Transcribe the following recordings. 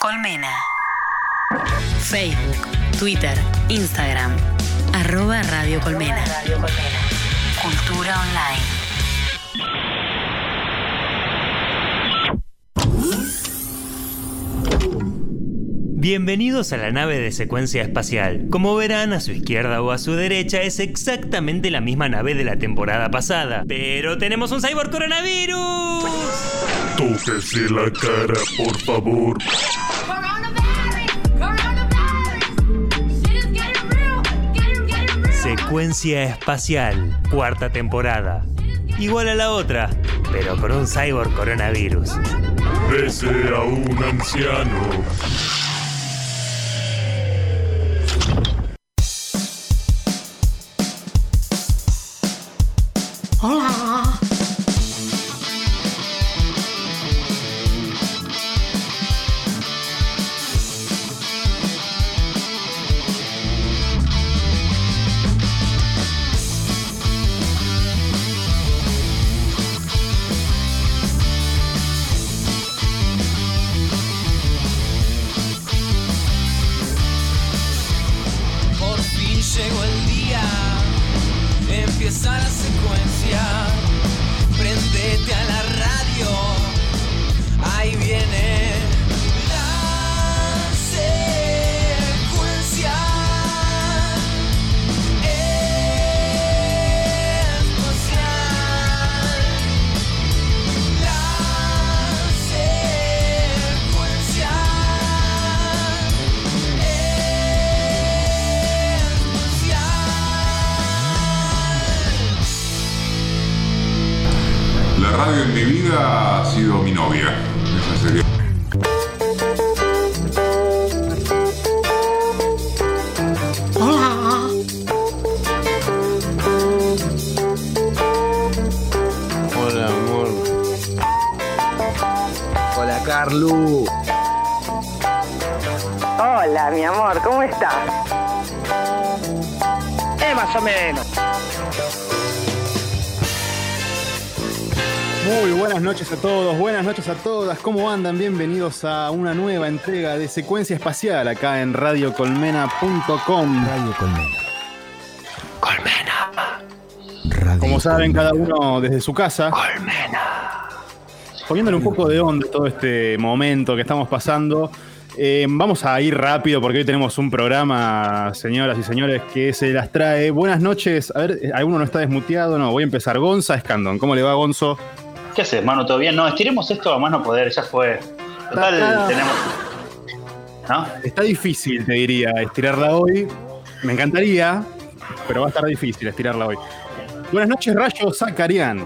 Colmena. Facebook, Twitter, Instagram. Arroba Radio Colmena. Cultura online. Bienvenidos a la nave de secuencia espacial. Como verán, a su izquierda o a su derecha es exactamente la misma nave de la temporada pasada. Pero tenemos un cyborg coronavirus. Tóquese la cara, por favor. Secuencia espacial, cuarta temporada. Igual a la otra, pero con un cyborg coronavirus. Bese a un anciano. Ha sido mi novia. Esa sería. Hola, amor. Hola, Carlu. Hola, mi amor, ¿cómo estás? Eh, más o menos. Muy buenas noches a todos, buenas noches a todas, ¿cómo andan? Bienvenidos a una nueva entrega de Secuencia Espacial acá en radiocolmena.com. Radio Colmena. Colmena. Como saben, cada uno desde su casa. Colmena. Poniéndole un poco de onda todo este momento que estamos pasando. eh, vamos a ir rápido porque hoy tenemos un programa, señoras y señores, que se las trae. Buenas noches. A ver, ¿alguno no está desmuteado? No, voy a empezar. Gonza Escandón. ¿Cómo le va, Gonzo? ¿Qué haces, mano? ¿Todo bien? No, estiremos esto a mano poder, ya fue. Total, tenemos. ¿No? Está difícil, te diría, estirarla hoy. Me encantaría, pero va a estar difícil estirarla hoy. Buenas noches, Rayo Zacarián.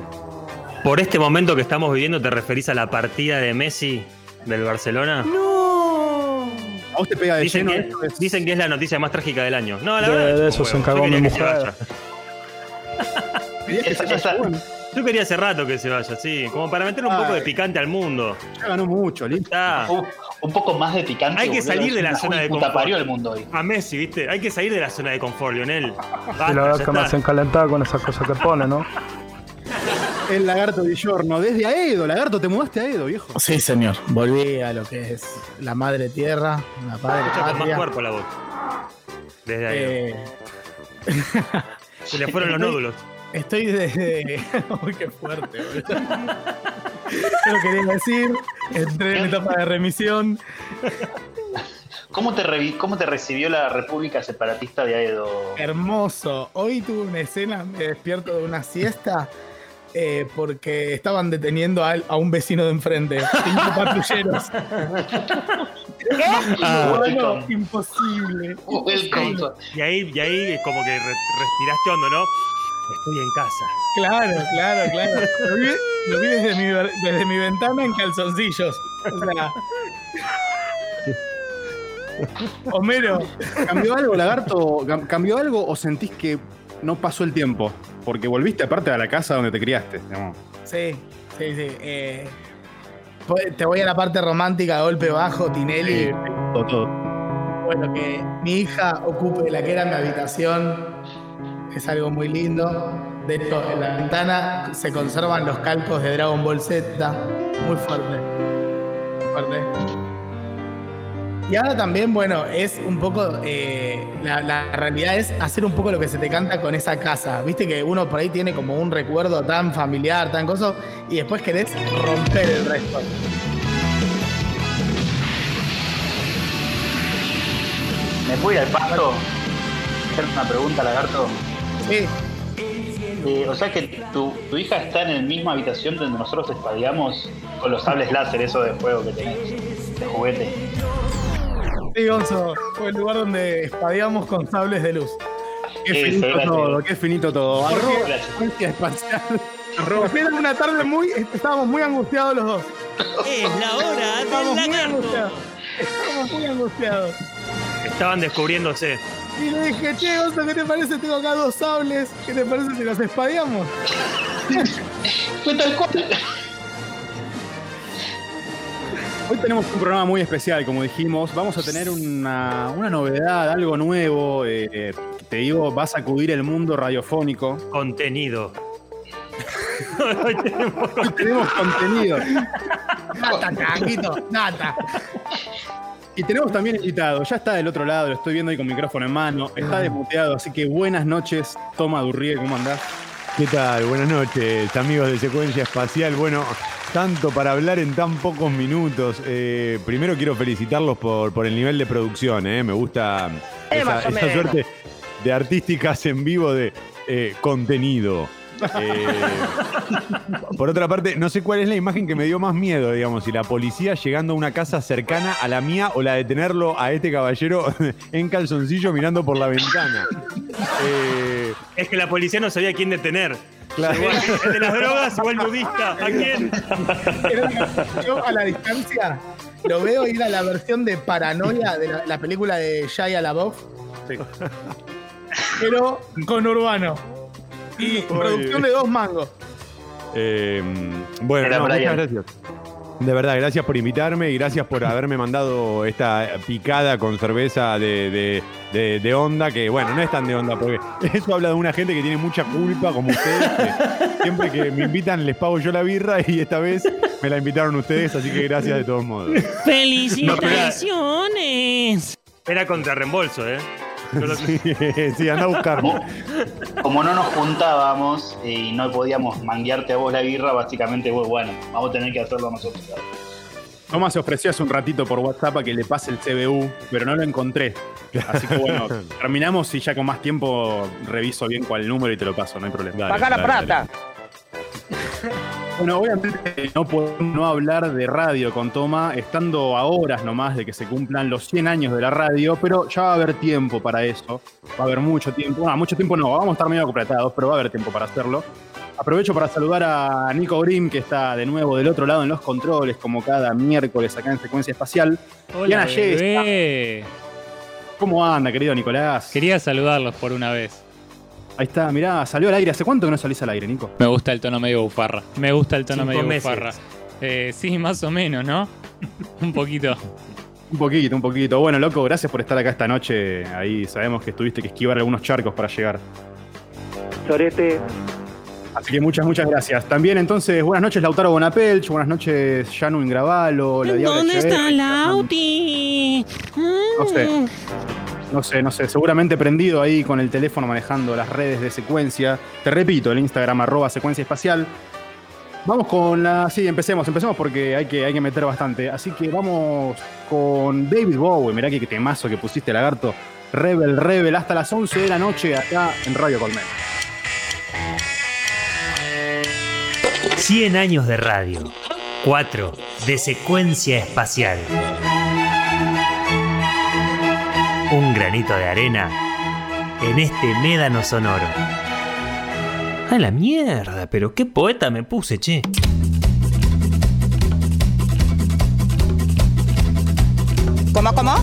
Por este momento que estamos viviendo, ¿te referís a la partida de Messi del Barcelona? A vos te pega de Dicen lleno. que, es- dicen que es la noticia más trágica del año. No, la De- verdad. de eso se encargó mi quería que se mujer. vaya. Que esa- se vaya, esa- bueno, Yo quería hace rato que se vaya, sí. Como para meterle un Ay. poco de picante al mundo. ya ganó mucho, listo. Está. Un, un poco más de picante. Hay que boludo, salir de la zona de confort. parió el mundo hoy. A Messi, ¿viste? Hay que salir de la zona de confort, Lionel. Basta, Y la verdad que me hacen calentar con esas cosas que pone, ¿no? El lagarto de Giorno, desde Aedo. Lagarto, te mudaste a Aedo, viejo. Sí, señor. Volví a lo que es la madre tierra, la padre Escucha con más patria. cuerpo la voz. Desde ahí. Eh, Se le fueron los nódulos. Estoy desde. Uy, qué fuerte, boludo. Yo lo quería decir. Entré en etapa de remisión. ¿Cómo te, revi- ¿Cómo te recibió la República Separatista de Aedo? Hermoso. Hoy tuve una escena, me despierto de una siesta. eh, porque estaban deteniendo a, a un vecino de enfrente. Cinco patrulleros. Ah, Bueno, welcome. imposible. Y ahí, y ahí como que re- respiraste hondo, ¿no? Estoy en casa. Claro, claro, claro. Lo vi, lo vi desde, mi, desde mi ventana en calzoncillos. O sea. Homero, ¿Cambió algo, Lagarto? Cam- ¿Cambió algo o sentís que no pasó el tiempo? Porque volviste aparte a la casa donde te criaste. digamos. sí, sí, sí. eh, te voy a la parte romántica, golpe bajo, Tinelli. Todo, todo. Bueno, que mi hija ocupe la que era mi habitación es algo muy lindo. De hecho, en la ventana se conservan los calcos de Dragon Ball Z. Muy fuerte. Fuerte. Y ahora también, bueno, es un poco, eh, la, realidad es hacer un poco lo que se te canta con esa casa. Viste que uno por ahí tiene como un recuerdo tan familiar, tan cosa, y después querés romper el resto. ¿Me puedo al pasto? Hacer una pregunta, lagarto. Sí, Eh, o sea que tu, tu hija está en la misma habitación donde nosotros espadeamos con los sables láser, eso de juego que tenés, de juguete. sí, Gonzo, fue el lugar donde espadeamos con sables de luz. Qué finito gracias. todo, qué finito todo. Arroba espacial. Era una tarde muy, estábamos muy angustiados los dos. Es la hora Estábamos del muy angustiados. Estábamos muy angustiados. Estaban descubriéndose. Y le dije, che, Gonzo, ¿qué te parece? Tengo acá dos sables. ¿Qué te parece si los espadeamos? Fue tal cual. Hoy tenemos un programa muy especial, como dijimos. Vamos a tener una, una novedad, algo nuevo. eh, eh, te digo, va a sacudir el mundo radiofónico. Contenido. Hoy tenemos Hoy tenemos contenido. Nata, canguito, nata. Y tenemos también invitado. Ya está del otro lado, lo estoy viendo ahí con micrófono en mano. Está desmuteado, así que buenas noches. Toma Durrigue, ¿cómo andás? ¿Qué tal? Buenas noches, amigos de Secuencia Espacial. Bueno, tanto para hablar en tan pocos minutos. Eh, primero quiero felicitarlos por, por el nivel de producción. eh. Me gusta esa, suerte de artísticas en vivo de eh, contenido. Eh, por otra parte, no sé cuál es la imagen que me dio más miedo, digamos, si la policía llegando a una casa cercana a la mía o la de tenerlo a este caballero en calzoncillo mirando por la ventana. Eh, Es que la policía no sabía a quién detener. Claro. Igual, el de las drogas o el nudista. ¿A quién? Yo a la distancia lo veo ir a la versión de Paranoia de la, la película de Shia LaBeouf. Pero con Urbano. Y producción de dos mangos. Eh, bueno, Era no, muchas gracias. De verdad, gracias por invitarme y gracias por haberme mandado esta picada con cerveza de, de- de- de onda, que bueno, no es tan de onda, porque eso habla de una gente que tiene mucha culpa, como ustedes, que siempre que me invitan les pago yo la birra y esta vez me la invitaron ustedes, así que gracias de todos modos. ¡Felicitaciones! Era contra reembolso, ¿eh? Sí, sí, anda a buscarme. Como, como no nos juntábamos y no podíamos manguearte a vos la birra, básicamente, vos, bueno, vamos a tener que hacerlo nosotros. Tomás se ofreció hace un ratito por WhatsApp a que le pase el CBU, pero no lo encontré. Así que bueno, terminamos y ya con más tiempo reviso bien cuál número y te lo paso, no hay problema. Dale, Paga la dale, dale. Bueno, obviamente no podemos no hablar de radio con Toma, estando a horas nomás de que se cumplan los 100 años de la radio, pero ya va a haber tiempo para eso. Va a haber mucho tiempo. No, mucho tiempo no, vamos a estar medio apretados, pero va a haber tiempo para hacerlo. Aprovecho para saludar a Nico Grimm, que está de nuevo del otro lado en los controles, como cada miércoles acá en Secuencia Espacial. Y Ana Yesta. bebé. ¿Cómo anda, querido Nicolás? Quería saludarlos por una vez. Ahí está, mirá, salió al aire. ¿Hace cuánto que no salís al aire, Nico? Me gusta el tono medio bufarra. Me gusta el tono Cinco medio meses. bufarra. Eh, sí, más o menos, ¿no? Un poquito. Un poquito, un poquito. Bueno, loco, gracias por estar acá esta noche. Ahí sabemos que tuviste que esquivar algunos charcos para llegar. Sorete. Así que muchas, muchas gracias. También entonces, buenas noches Lautaro Bonapelch, buenas noches Janu Ingravalo, la ¿Dónde está Lauti? No sé. No sé, no sé, seguramente prendido ahí con el teléfono manejando las redes de secuencia. Te repito, el Instagram arroba secuencia espacial. Vamos con la. Sí, empecemos, empecemos porque hay que, hay que meter bastante. Así que vamos con David Bowie. Mirá qué temazo que pusiste, lagarto. Rebel, Rebel, hasta las 11 de la noche acá en Radio Colmen. 100 años de radio. 4 de secuencia espacial. Un granito de arena en este médano sonoro. A la mierda, pero qué poeta me puse, che. ¿Cómo, cómo?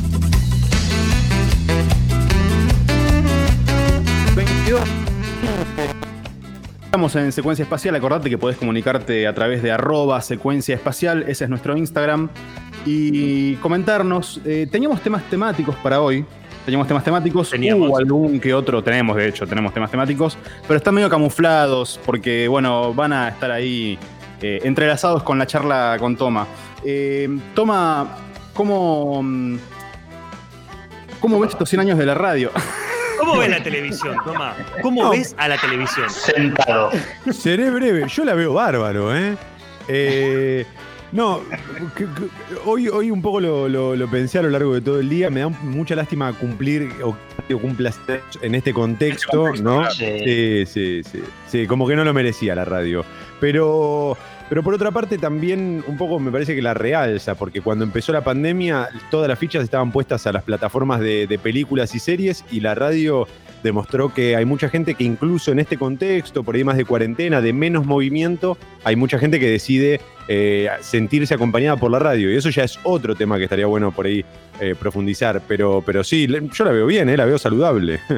22. Estamos en Secuencia Espacial, acordate que podés comunicarte a través de arroba secuencia espacial, ese es nuestro Instagram, y comentarnos. eh, teníamos temas temáticos para hoy, teníamos temas temáticos, Teníamos. hubo algún que otro, tenemos de hecho, tenemos temas temáticos, pero están medio camuflados porque, bueno, van a estar ahí eh, entrelazados con la charla con Toma. Eh, Toma, ¿cómo, mm, ¿Cómo ves estos 100 años de la radio? ¿Cómo ves la televisión, Toma? ¿Cómo No. ves a la televisión? Sentado. Seré breve, yo la veo bárbaro, ¿eh? Eh, no, que- que- hoy, hoy un poco lo, lo- lo pensé a lo largo de todo el día. Me da mucha lástima cumplir o que cumpla en este contexto, ¿no? Sí. Sí, sí, sí. Sí, como que no lo merecía la radio. Pero, pero por otra parte también un poco me parece que la realza, porque cuando empezó la pandemia todas las fichas estaban puestas a las plataformas de, de películas y series y la radio demostró que hay mucha gente que incluso en este contexto, por ahí más de cuarentena, de menos movimiento, hay mucha gente que decide eh, sentirse acompañada por la radio. Y eso ya es otro tema que estaría bueno por ahí eh, profundizar. Pero, pero sí, yo la veo bien, eh, la veo saludable.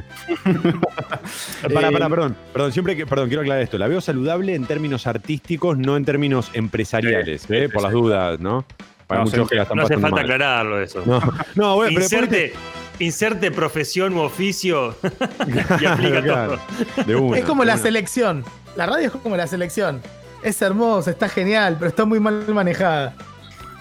Para, para, perdón, perdón, siempre que, perdón, quiero aclarar esto. La veo saludable en términos artísticos, no en términos empresariales, Sí, eh, sí, por sí. las dudas, ¿no? Para No, muchos se que la están No hace falta mal. aclararlo eso. No, no, bueno, pero inserte, inserte profesión u oficio y aplica Claro, todo. de una, es como de la una. selección. La radio es como la selección. Es hermosa, está genial, pero está muy mal manejada.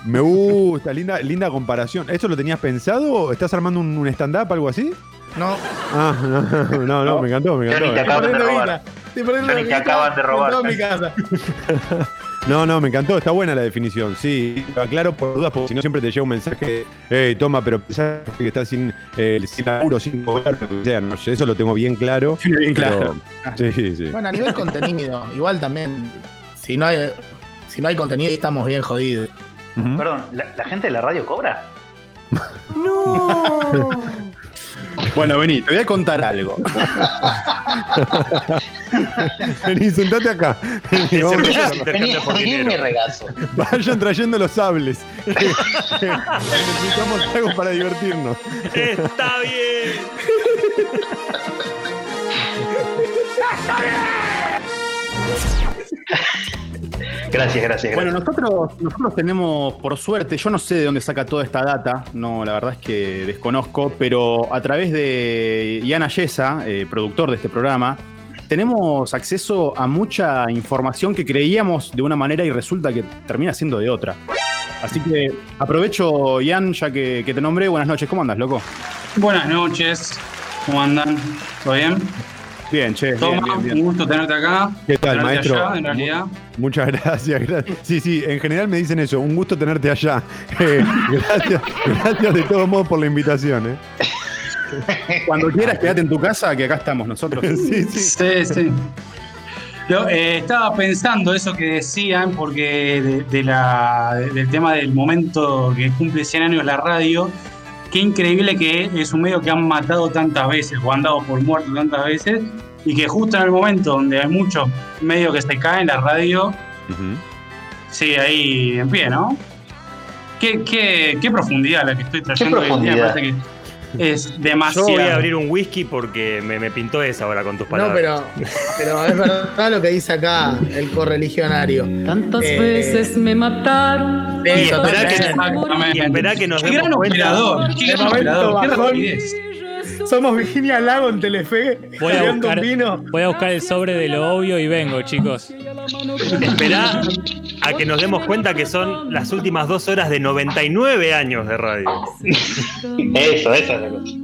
Me gusta, linda, linda comparación. ¿Esto lo tenías pensado? ¿Estás armando un, un stand-up, algo así? No, Ah, no, no, no, me encantó, me Johnny, encantó. te eh. acaban de robar. Johnny, te acaban de robar. mi casa. No, no, me encantó, está buena la definición. Sí, lo aclaro por dudas, porque si no siempre te llega un mensaje, hey, toma, pero pensás que estás sin, eh, sin laburo, sin cobrar, lo que sea. No, eso lo tengo bien claro. Sí, bien claro. pero- Sí, sí. Bueno, a nivel contenido, igual también. Si no hay, si no hay contenido, estamos bien jodidos. Perdón, ¿la, la gente de la radio cobra? Bueno, vení, te voy a contar algo. Vení, sentate acá. Vení, vamos a Ese hacerlo. intercambio Vení, por vení dinero. mi regazo. Vayan trayendo los sables. Necesitamos algo para divertirnos. Está bien. Gracias, gracias, Bueno, gracias. nosotros, nosotros tenemos, por suerte, yo no sé de dónde saca toda esta data, no, la verdad es que desconozco, pero a través de Ian Ayesa, eh, productor de este programa, tenemos acceso a mucha información que creíamos de una manera y resulta que termina siendo de otra. Así que aprovecho, Ian, ya que, que te nombré. Buenas noches, ¿cómo andas, loco? Buenas noches, ¿cómo andan? ¿Todo bien? Bien, che, Toma, bien, bien. un gusto tenerte acá. ¿Qué tal, tenerte maestro? allá, en realidad. Muchas gracias, gracias. Sí, sí, en general me dicen eso. Un gusto tenerte allá. Eh, gracias, gracias de todos modos por la invitación. ¿eh? Cuando quieras, quédate en tu casa, que acá estamos nosotros. Sí, sí. Sí, sí. Yo, eh, estaba pensando eso que decían, porque de, de la, de- del tema del momento que cumple 100 años la radio, qué increíble que es un medio que han matado tantas veces o han dado por muerto tantas veces, y que justo en el momento donde hay muchos medios que se caen, la radio Ujú. sigue ahí en pie, ¿no? Qué, qué, qué profundidad la que estoy trayendo hoy en día, me profundidad? parece que es Yo demasiado. voy a abrir un whisky porque me, me pintó esa ahora con tus No, palabras. pero, pero es verdad lo que dice acá el correligionario. Tantas Eh, veces me mataron. Y esperá que, Exactamente. y esperá que nos Qué gran cuenta. operador, qué De gran momento operador, qué bajón. rapidez. Somos Virginia Lago en Telefe. Voy a, buscar, voy a buscar el sobre de lo obvio y vengo, chicos. Esperá a que nos demos cuenta que son las últimas dos horas de 99 años de radio. Eso, esa es la cosa.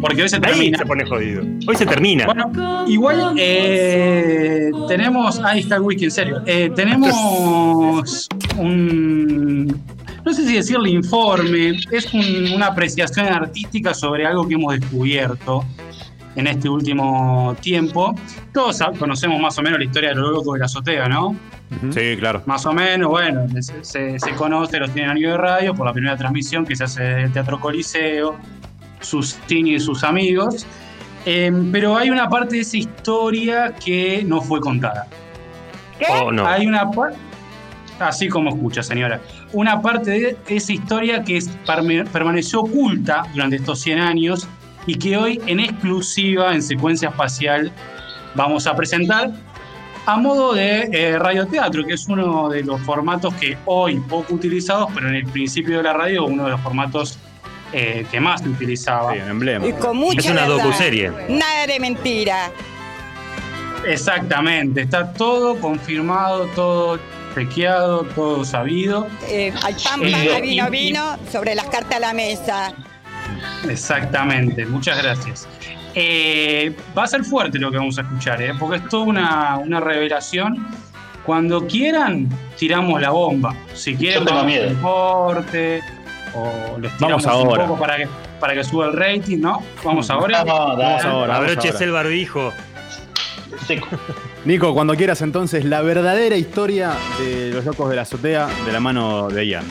Porque hoy se Ahí termina. se pone jodido. Hoy se termina. Bueno, igual eh, tenemos. Ahí está el wiki, en serio. Eh, tenemos un. No sé si decirle informe, es un- una apreciación artística sobre algo que hemos descubierto en este último tiempo. Todos conocemos más o menos la historia de lo loco de la azotea, ¿no? Sí, claro. Más o menos, bueno, se, se- se conoce los 100 años de radio por la primera transmisión que se hace del Teatro Coliseo, Sustini y sus amigos. Eh, pero hay una parte de esa historia que no fue contada. Oh, no. Hay una parte, así como escucha, señora, una parte de esa historia que es- permaneció oculta durante estos 100 años y que hoy en exclusiva en secuencia espacial vamos a presentar a modo de eh, radioteatro, que es uno de los formatos que hoy poco utilizados, pero en el principio de la radio uno de los formatos eh, que más se utilizaba. Sí, un emblema. Y con mucha Es una verdad. docuserie. Nada de mentira. Exactamente, está todo confirmado, todo chequeado, todo sabido. Eh, al pan, Eh, pan, vino, vino, sobre las cartas a la mesa. Exactamente, muchas gracias. Eh, va a ser fuerte lo que vamos a escuchar, ¿eh? porque es toda una, una revelación. Cuando quieran, tiramos la bomba. Si quieren, Yo tengo vamos miedo. corte o les tiramos Vamos ahora. un poco para que, para que suba el rating, ¿no? Vamos ahora. No, dale. Vamos ahora. vamos Abroches el barbijo. Seco. Nico, cuando quieras entonces la verdadera historia de los locos de la azotea de la mano de Ian.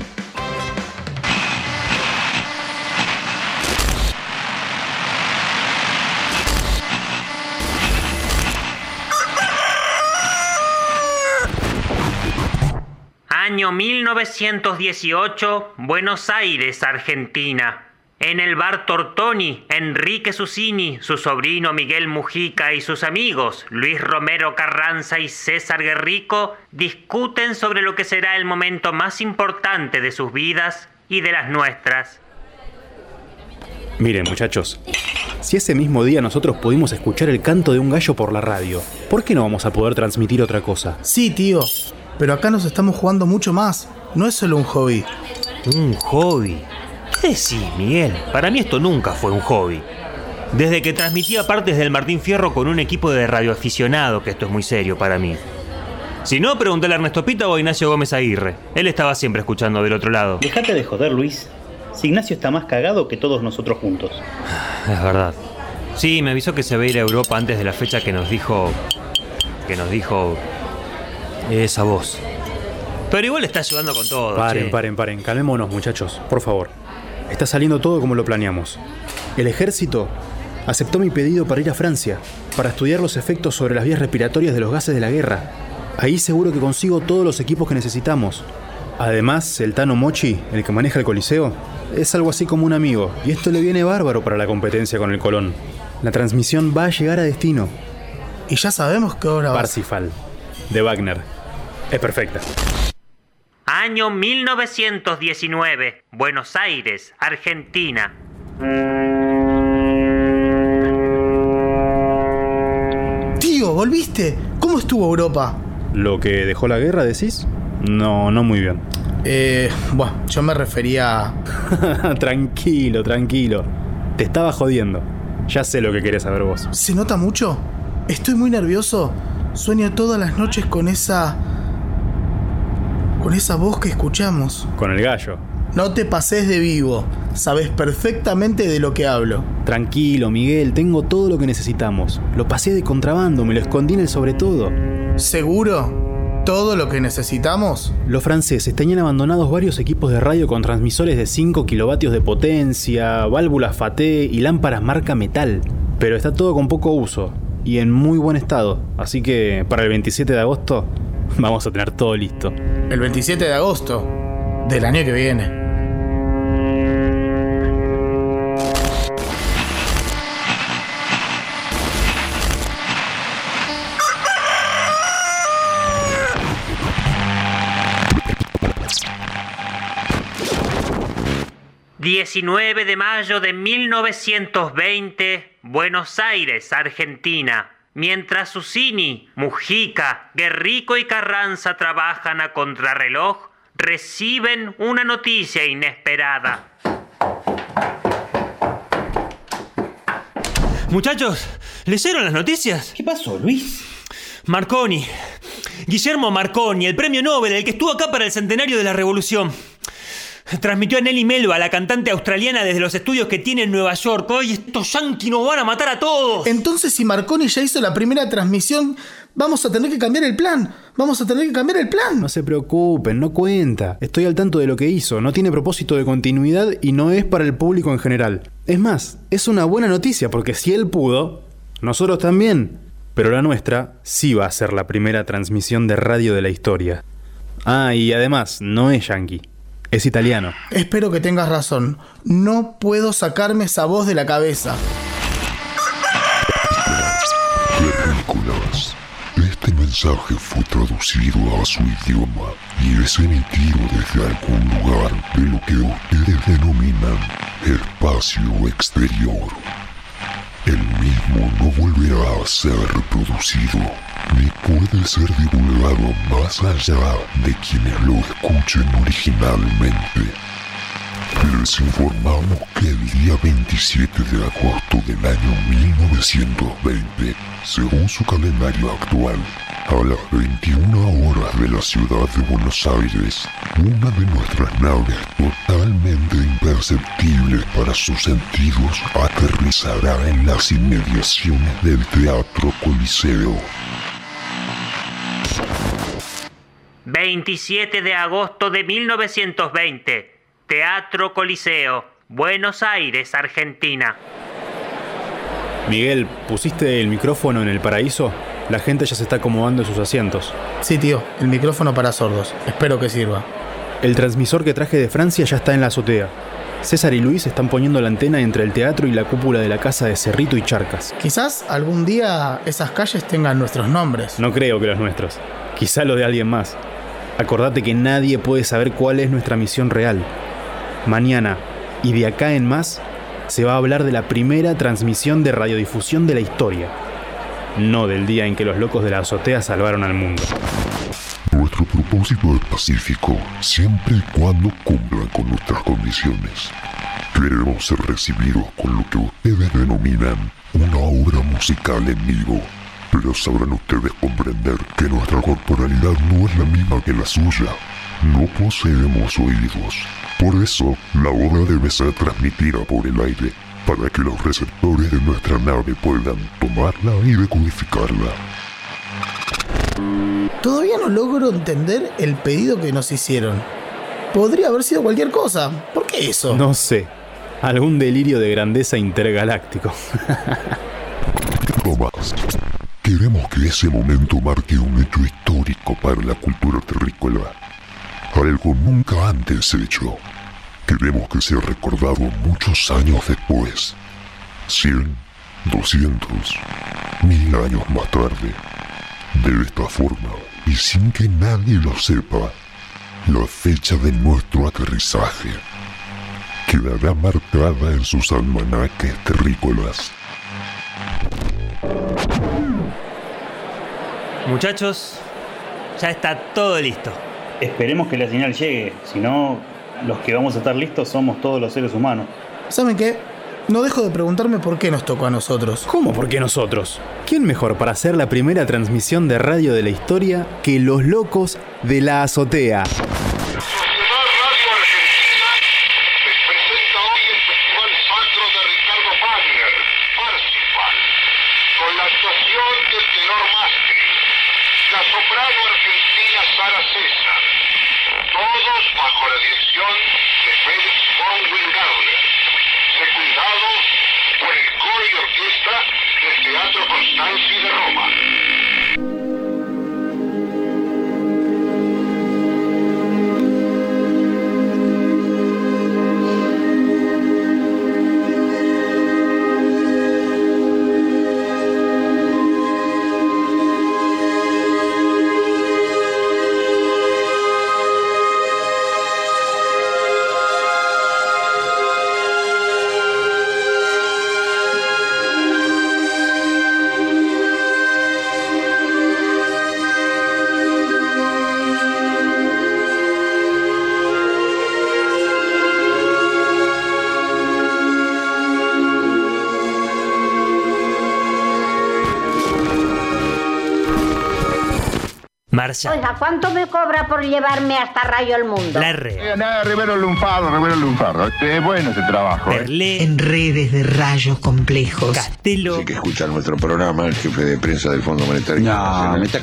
Año 1918, Buenos Aires, Argentina. En el bar Tortoni, Enrique Susini, su sobrino Miguel Mujica y sus amigos Luis Romero Carranza y César Guerrico discuten sobre lo que será el momento más importante de sus vidas y de las nuestras. Miren, muchachos, si ese mismo día nosotros pudimos escuchar el canto de un gallo por la radio, ¿por qué no vamos a poder transmitir otra cosa? Sí, tío. Pero acá nos estamos jugando mucho más. No es solo un hobby. Un hobby. ¿Qué decís, Miguel? Para mí esto nunca fue un hobby. Desde que transmitía partes del Martín Fierro con un equipo de radioaficionado, que esto es muy serio para mí. Si no, pregúntale a Ernesto Pita o a Ignacio Gómez Aguirre. Él estaba siempre escuchando del otro lado. Dejate de joder, Luis. Si Ignacio está más cagado que todos nosotros juntos. Es verdad. Sí, me avisó que se va a ir a Europa antes de la fecha que nos dijo. que nos dijo. Esa voz. Pero igual está ayudando con todo. Paren, che. paren, paren. Calmémonos, muchachos, por favor. Está saliendo todo como lo planeamos. El ejército aceptó mi pedido para ir a Francia, para estudiar los efectos sobre las vías respiratorias de los gases de la guerra. Ahí seguro que consigo todos los equipos que necesitamos. Además, el Tano Mochi, el que maneja el Coliseo, es algo así como un amigo, y esto le viene bárbaro para la competencia con el Colón. La transmisión va a llegar a destino. Y ya sabemos qué hora va. Parsifal, de Wagner. Es perfecta. Año 1919. Buenos Aires, Argentina. Tío, ¿volviste? ¿Cómo estuvo Europa? ¿Lo que dejó la guerra, decís? No, no muy bien. Eh, bueno, yo me refería a... tranquilo, tranquilo. Te estaba jodiendo. Ya sé lo que querés saber vos. ¿Se nota mucho? Estoy muy nervioso. Sueño todas las noches con esa... con esa voz que escuchamos. Con el gallo. No te pases de vivo. Sabes perfectamente de lo que hablo. Tranquilo, Miguel, tengo todo lo que necesitamos. Lo pasé de contrabando, me lo escondí en el sobre todo. ¿Seguro? ¿Todo lo que necesitamos? Los franceses tenían abandonados varios equipos de radio con transmisores de 5 kilovatios de potencia, válvulas Faté y lámparas marca metal. Pero está todo con poco uso y en muy buen estado. Así que para el 27 de agosto vamos a tener todo listo. El 27 de agosto del año que viene. ...19 de mayo de 1920... ...Buenos Aires, Argentina... Mientras Susini, Mujica, Guerrico y Carranza trabajan a contrarreloj, reciben una noticia inesperada. Muchachos, ¿leyeron las noticias? ¿Qué pasó, Luis? Marconi. Guillermo Marconi, el premio Nobel, el que estuvo acá para el centenario de la Revolución. Transmitió a Nelly Melba, la cantante australiana, desde los estudios que tiene en Nueva York. ¡Ay, estos yanquis nos van a matar a todos! Entonces, si Marconi ya hizo la primera transmisión, vamos a tener que cambiar el plan. Vamos a tener que cambiar el plan. No se preocupen, no cuenta. Estoy al tanto de lo que hizo, no tiene propósito de continuidad y no es para el público en general. Es más, es una buena noticia porque si él pudo, nosotros también. Pero la nuestra sí va a ser la primera transmisión de radio de la historia. Ah, y además, no es yankee, es italiano. Espero que tengas razón. No puedo sacarme esa voz de la cabeza. Terrícolas. Este mensaje fue traducido a su idioma y es emitido desde algún lugar de lo que ustedes denominan espacio exterior. El no volverá a ser reproducido ni puede ser divulgado más allá de quienes lo escuchen originalmente. Les informamos que el día 27 de agosto del año 1920, según su calendario actual, a las 21 horas de la ciudad de Buenos Aires, una de nuestras naves totalmente imperceptibles para sus sentidos aterrizará en las inmediaciones del Teatro Coliseo. 27 de agosto de 1920. Teatro Coliseo. Buenos Aires, Argentina. Miguel, ¿pusiste el micrófono en el paraíso? La gente ya se está acomodando en sus asientos. Sí, tío, el micrófono para sordos. Espero que sirva. El transmisor que traje de Francia ya está en la azotea. César y Luis están poniendo la antena entre el teatro y la cúpula de la casa de Cerrito y Charcas. Quizás algún día esas calles tengan nuestros nombres. No creo que los nuestros. Quizá los de alguien más. Acordate que nadie puede saber cuál es nuestra misión real. Mañana y de acá en más se va a hablar de la primera transmisión de radiodifusión de la historia. No del día en que los locos de la azotea salvaron al mundo. Nuestro propósito es pacífico, siempre y cuando cumplan con nuestras condiciones. Queremos ser recibidos con lo que ustedes denominan una obra musical en vivo. Pero sabrán ustedes comprender que nuestra corporalidad no es la misma que la suya. No poseemos oídos. Por eso, la obra debe ser transmitida por el aire, para que los receptores de nuestra nave puedan tomarla y decodificarla. Todavía no logro entender el pedido que nos hicieron. Podría haber sido cualquier cosa. ¿Por qué eso? No sé. Algún delirio de grandeza intergaláctico. Tomás, queremos que ese momento marque un hecho histórico para la cultura terrícola. Algo nunca antes hecho. Queremos que sea recordado muchos años después. 100, 200, mil años más tarde. De esta forma, y sin que nadie lo sepa, la fecha de nuestro aterrizaje quedará marcada en sus almanaques terrícolas. Muchachos, ya está todo listo. Esperemos que la señal llegue, si no, los que vamos a estar listos somos todos los seres humanos. ¿Saben qué? No dejo de preguntarme por qué nos tocó a nosotros. ¿Cómo por qué nosotros? ¿Quién mejor para hacer la primera transmisión de radio de la historia que los locos de la azotea? con la actuación del tenor Mastri, la soprano todos bajo la dirección de Félix von Wingardner, secundados por el coro y orquesta del Teatro Constanzi de Roma. Oiga, ¿cuánto me cobra por llevarme hasta Rayo el Mundo? La R. Eh, nada, Rivero Lunfardo, Rivero Lunfardo. Es bueno ese trabajo. ¿eh? Perlé. En redes de rayos complejos. Castelo. Hay que escuchar nuestro programa, el jefe de prensa del Fondo Monetario No. Sí.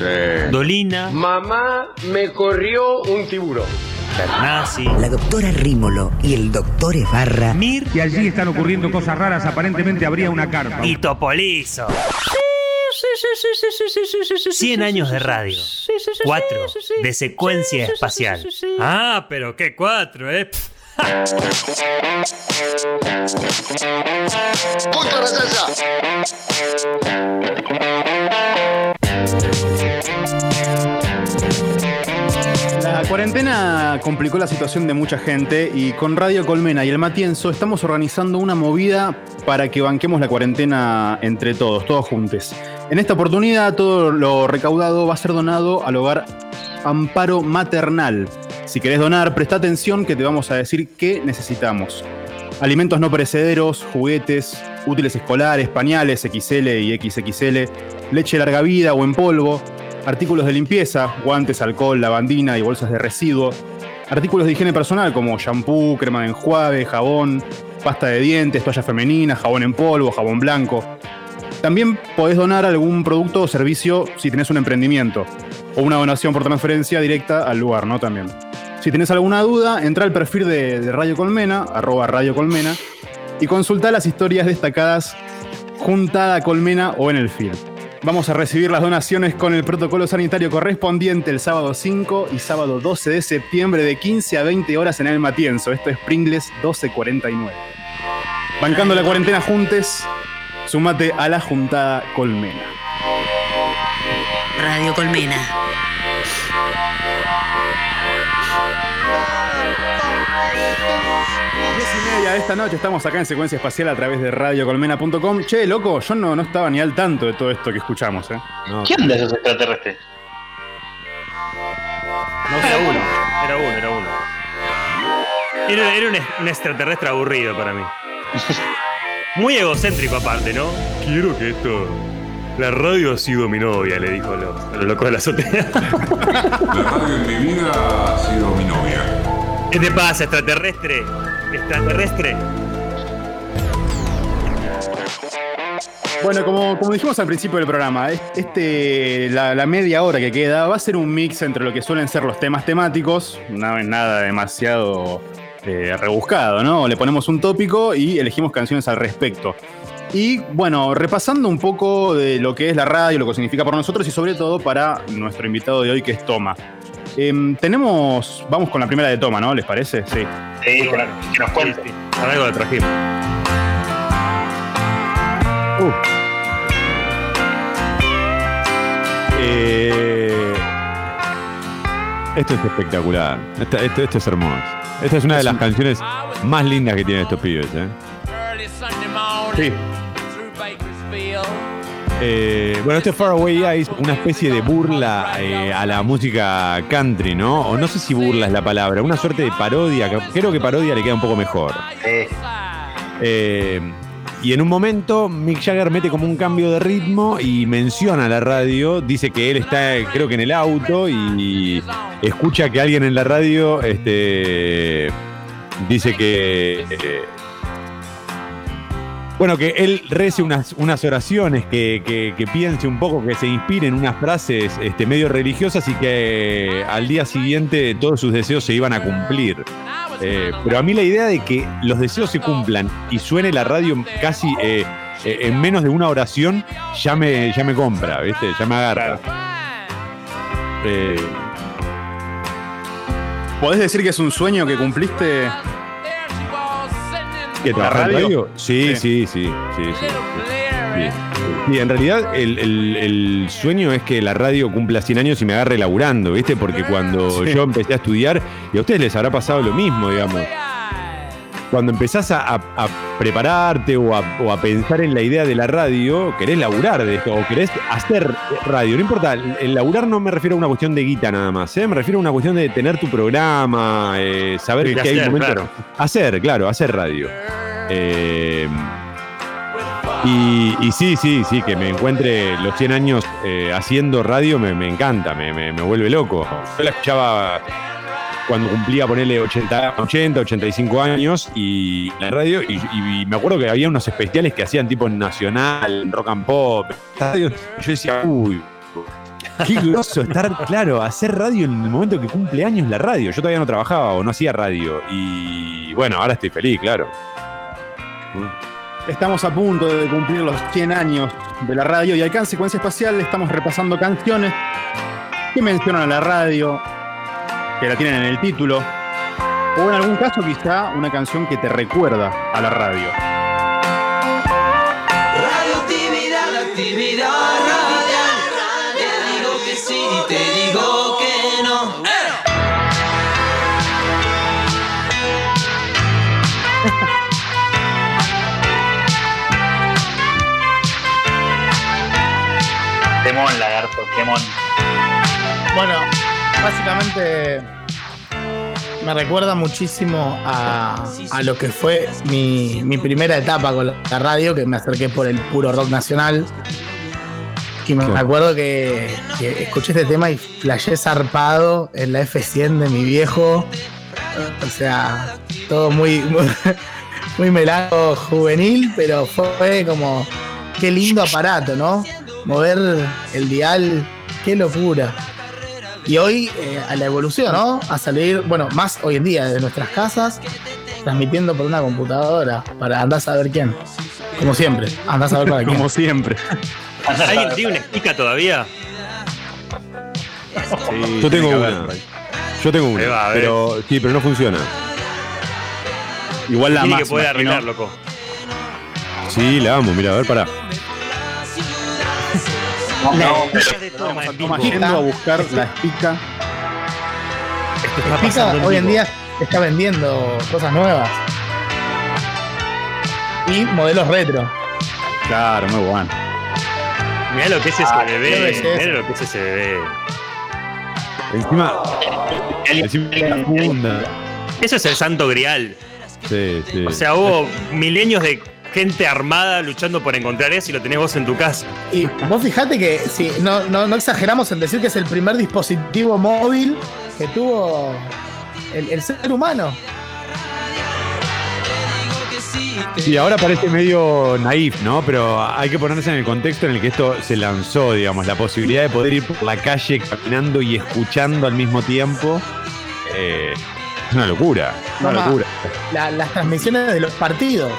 Dolina. Mamá me corrió un tiburón. Bernasi. La doctora Rímolo y el doctor Esbarra. Mir. Y allí están ocurriendo cosas raras, aparentemente habría una carpa. Y Topolizo. 100 años de radio. 4 de secuencia espacial. Ah, pero qué 4, ¿eh? La cuarentena complicó la situación de mucha gente y con Radio Colmena y el Matienzo estamos organizando una movida para que banquemos la cuarentena entre todos, todos juntos. En esta oportunidad todo lo recaudado va a ser donado al hogar Amparo Maternal, Si querés donar, presta atención que te vamos a decir qué necesitamos. Alimentos no perecederos, juguetes, útiles escolares, pañales XL y XXL, leche larga vida o en polvo, artículos de limpieza, guantes, alcohol, lavandina y bolsas de residuo, artículos de higiene personal como shampoo, crema de enjuague, jabón, pasta de dientes, toalla femenina, jabón en polvo, jabón blanco. También podés donar algún producto o servicio si tenés un emprendimiento, o una donación por transferencia directa al lugar, ¿no? También. Si tenés alguna duda, entra al perfil de, Radio Colmena, arroba Radio Colmena, y consulta las historias destacadas juntada a Colmena o en el feed. Vamos a recibir las donaciones con el protocolo sanitario correspondiente el sábado 5 y sábado 12 de septiembre de 15 a 20 horas en el Matienzo. Esto es Pringles 1249. Bancando la cuarentena juntes, sumate a la juntada Colmena. Radio Colmena. Diez y media de esta noche estamos acá en secuencia espacial a través de radiocolmena.com. Che, loco, yo no, no estaba ni al tanto de todo esto que escuchamos, ¿eh? ¿Quién de esos extraterrestres? Era uno, era uno, era uno. Era, era un, un extraterrestre aburrido para mí. Muy egocéntrico aparte, ¿no? Quiero que esto... La radio ha sido mi novia, le dijo a los, a los locos de la azotea. La radio en mi vida ha sido mi novia. ¿Qué te pasa, extraterrestre? ¿Extraterrestre? Bueno, como, como dijimos al principio del programa, es- este, la, la media hora que queda va a ser un mix entre lo que suelen ser los temas temáticos, no es nada demasiado eh, rebuscado, ¿no? Le ponemos un tópico y elegimos canciones al respecto. Y bueno, repasando un poco de lo que es la radio, lo que significa para nosotros y sobre todo para nuestro invitado de hoy que es Toma. Em, tenemos, vamos con la primera de Toma, ¿no? ¿Les parece? Sí. Sí, nos, que nos cuente. Para algo lo trajimos. Eh, esto es espectacular. Esto es hermoso. Esta es una de las canciones más lindas que tienen estos pibes. ¿eh? Sí. Eh, bueno, este Far Away Eyes, una especie de burla eh, a la música country, ¿no? O no sé si burla es la palabra, una suerte de parodia, que creo que parodia le queda un poco mejor. Eh, y en un momento Mick Jagger mete como un cambio de ritmo y menciona la radio, dice que él está creo que en el auto y escucha que alguien en la radio este, dice que... eh, bueno, que él rece unas, unas oraciones, que, que- que piense un poco, que se inspire en unas frases este, medio religiosas y que al día siguiente todos sus deseos se iban a cumplir. Eh, pero a mí la idea de que los deseos se cumplan y suene la radio casi eh, eh, en menos de una oración ya me, ya me compra, ¿viste? Ya me agarra. ¿Podés decir que es un sueño que cumpliste? ¿Que ¿La radio? radio? Sí, sí, sí, sí, sí. Sí. Sí, en realidad el, el- el sueño es que la radio cumpla 100 años y me agarre laburando, ¿viste? Porque cuando Sí. yo empecé a estudiar, y a ustedes les habrá pasado lo mismo, digamos. Cuando empezás a, a- a prepararte o a, o a pensar en la idea de la radio, querés laburar de esto, o querés hacer radio. No importa, el, laburar no me refiero a una cuestión de guita nada más, ¿eh? me refiero a una cuestión de tener tu programa, eh, saber que hay hacer, momentos. claro. Hacer, claro, hacer radio. Eh, y, y sí, sí, sí, que me encuentre los 100 años eh, haciendo radio me, me encanta, me, me- me vuelve loco. Yo la escuchaba cuando cumplía, ponerle 80, 80, 85 años y la radio, y, me acuerdo que había unos especiales que hacían tipo Nacional, Rock and Pop. y yo decía, uy, qué groso estar, claro, hacer radio en el momento que cumple años la radio. Yo todavía no trabajaba o no hacía radio. Y bueno, ahora estoy feliz, claro. Estamos a punto de cumplir los 100 años de la radio y acá en Secuencia Espacial estamos repasando canciones que mencionan a la radio, que la tienen en el título, o en algún caso quizá una canción que te recuerda a la radio. Radioactividad, actividad radial. Te digo que sí, te digo que no. Temón, lagarto, temón. Bueno, básicamente me recuerda muchísimo a, a lo que fue mi, mi primera etapa con la, radio, que me acerqué por el puro rock nacional. Y me, acuerdo que, que escuché este tema y flashé zarpado en la F100 de mi viejo. O sea, todo muy, muy, muy melanco juvenil, pero fue como, qué lindo aparato, ¿no? Mover el dial, qué locura. Y hoy eh, a la evolución, ¿no? A salir, bueno, más hoy en día de nuestras casas, transmitiendo por una computadora para andar a saber quién. Como siempre, andar a saber para quién. Como siempre. ¿Alguien tiene una estica todavía? Sí, Yo tengo una. Yo tengo una. Va, pero, sí, pero no funciona. Igual la Tiene más. que poder arreglar, loco. Sí, la amo. Mira, a ver, pará. Estamos yendo a buscar la espica. Pica hoy en día está vendiendo cosas nuevas. Y modelos retro. Claro, muy bueno. Mirá lo que es ese Ah, bebé. Mirá lo que es ese bebé. Encima. Encima la funda. Eso es el santo grial. Sí, sí. O sea, hubo milenios de gente armada luchando por encontrar eso y lo tenés vos en tu casa. Y vos fijate que si no, no, no exageramos en decir que es el primer dispositivo móvil que tuvo el, el ser humano. Sí, ahora parece medio naif, ¿no? Pero hay que ponerse en el contexto en el que esto se lanzó, digamos, la posibilidad de poder ir por la calle caminando y escuchando al mismo tiempo. eh, es una locura, una Mamá, locura. la- las transmisiones de los partidos.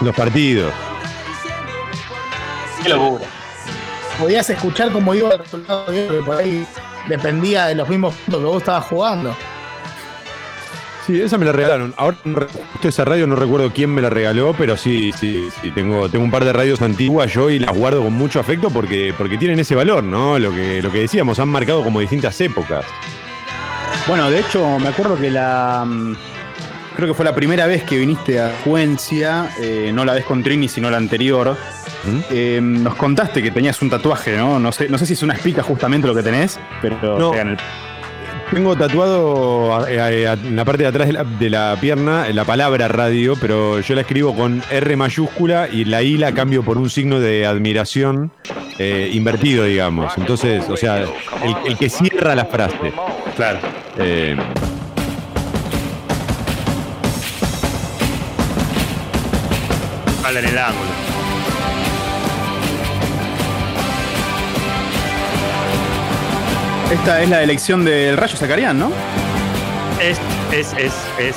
Los partidos. Qué locura. Podías escuchar cómo iba el resultado, que por ahí dependía de los mismos puntos que vos estabas jugando. Sí, esa me la regalaron. Ahora justo esa radio no recuerdo quién me la regaló, pero sí, sí, sí. Tengo, tengo un par de radios antiguas yo y las guardo con mucho afecto porque, porque tienen ese valor, ¿no? Lo que, lo que decíamos, han marcado como distintas épocas. Bueno, de hecho, me acuerdo que la. Mm, Creo que fue la primera vez que viniste a Juencia, eh, no la vez con Trini, sino la anterior. Eh, nos contaste que tenías un tatuaje, ¿no? No sé, no sé si es una espica justamente lo que tenés, pero No. el- Tengo tatuado a- en la parte de atrás de la, de la pierna la palabra radio, pero yo la escribo con R mayúscula y la I la cambio por un signo de admiración eh, invertido, digamos. Entonces, o sea, el, el que cierra la frase. Claro. Eh, En el ángulo. Esta es la elección del Rayo Zacarián, ¿no? Es, es, es, es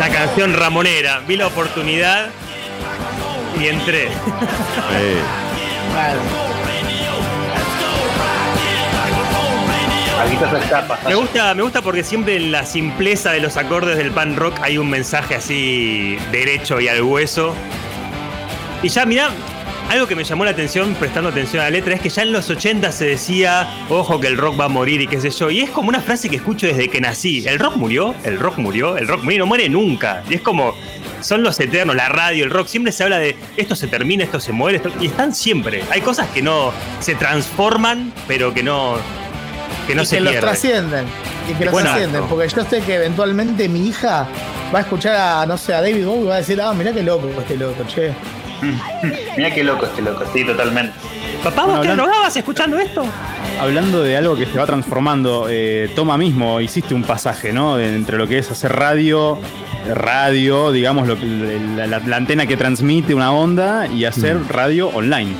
la canción ramonera. Vi la oportunidad y entré. Me gusta, me gusta porque siempre en la simpleza de los acordes del pan rock hay un mensaje así derecho y al hueso. Y ya, mirá, algo que me llamó la atención prestando atención a la letra es que ya en los 80 se decía, ojo que el rock va a morir y qué sé yo. Y es como una frase que escucho desde que nací. El rock murió, el rock murió, el rock murió no muere nunca. Y es como, son los eternos, la radio, el rock. Siempre se habla de esto se termina, esto se muere, esto- y están siempre. Hay cosas que no se transforman, pero que no, que no y se que los trascienden. Y que los Bueno, trascienden. no. Porque yo sé que eventualmente mi hija va a escuchar a, no sé, a David Bowie y va a decir, ah, mirá qué loco este loco, che. Mira qué loco este loco, sí, totalmente. Papá, Bueno, ¿vos te hablando- drogabas escuchando esto? Hablando de algo que se va transformando, eh, Toma mismo hiciste un pasaje, ¿no? De- entre lo que es hacer radio, radio, digamos, lo que- la, la- la antena que transmite una onda y hacer Mm. radio online.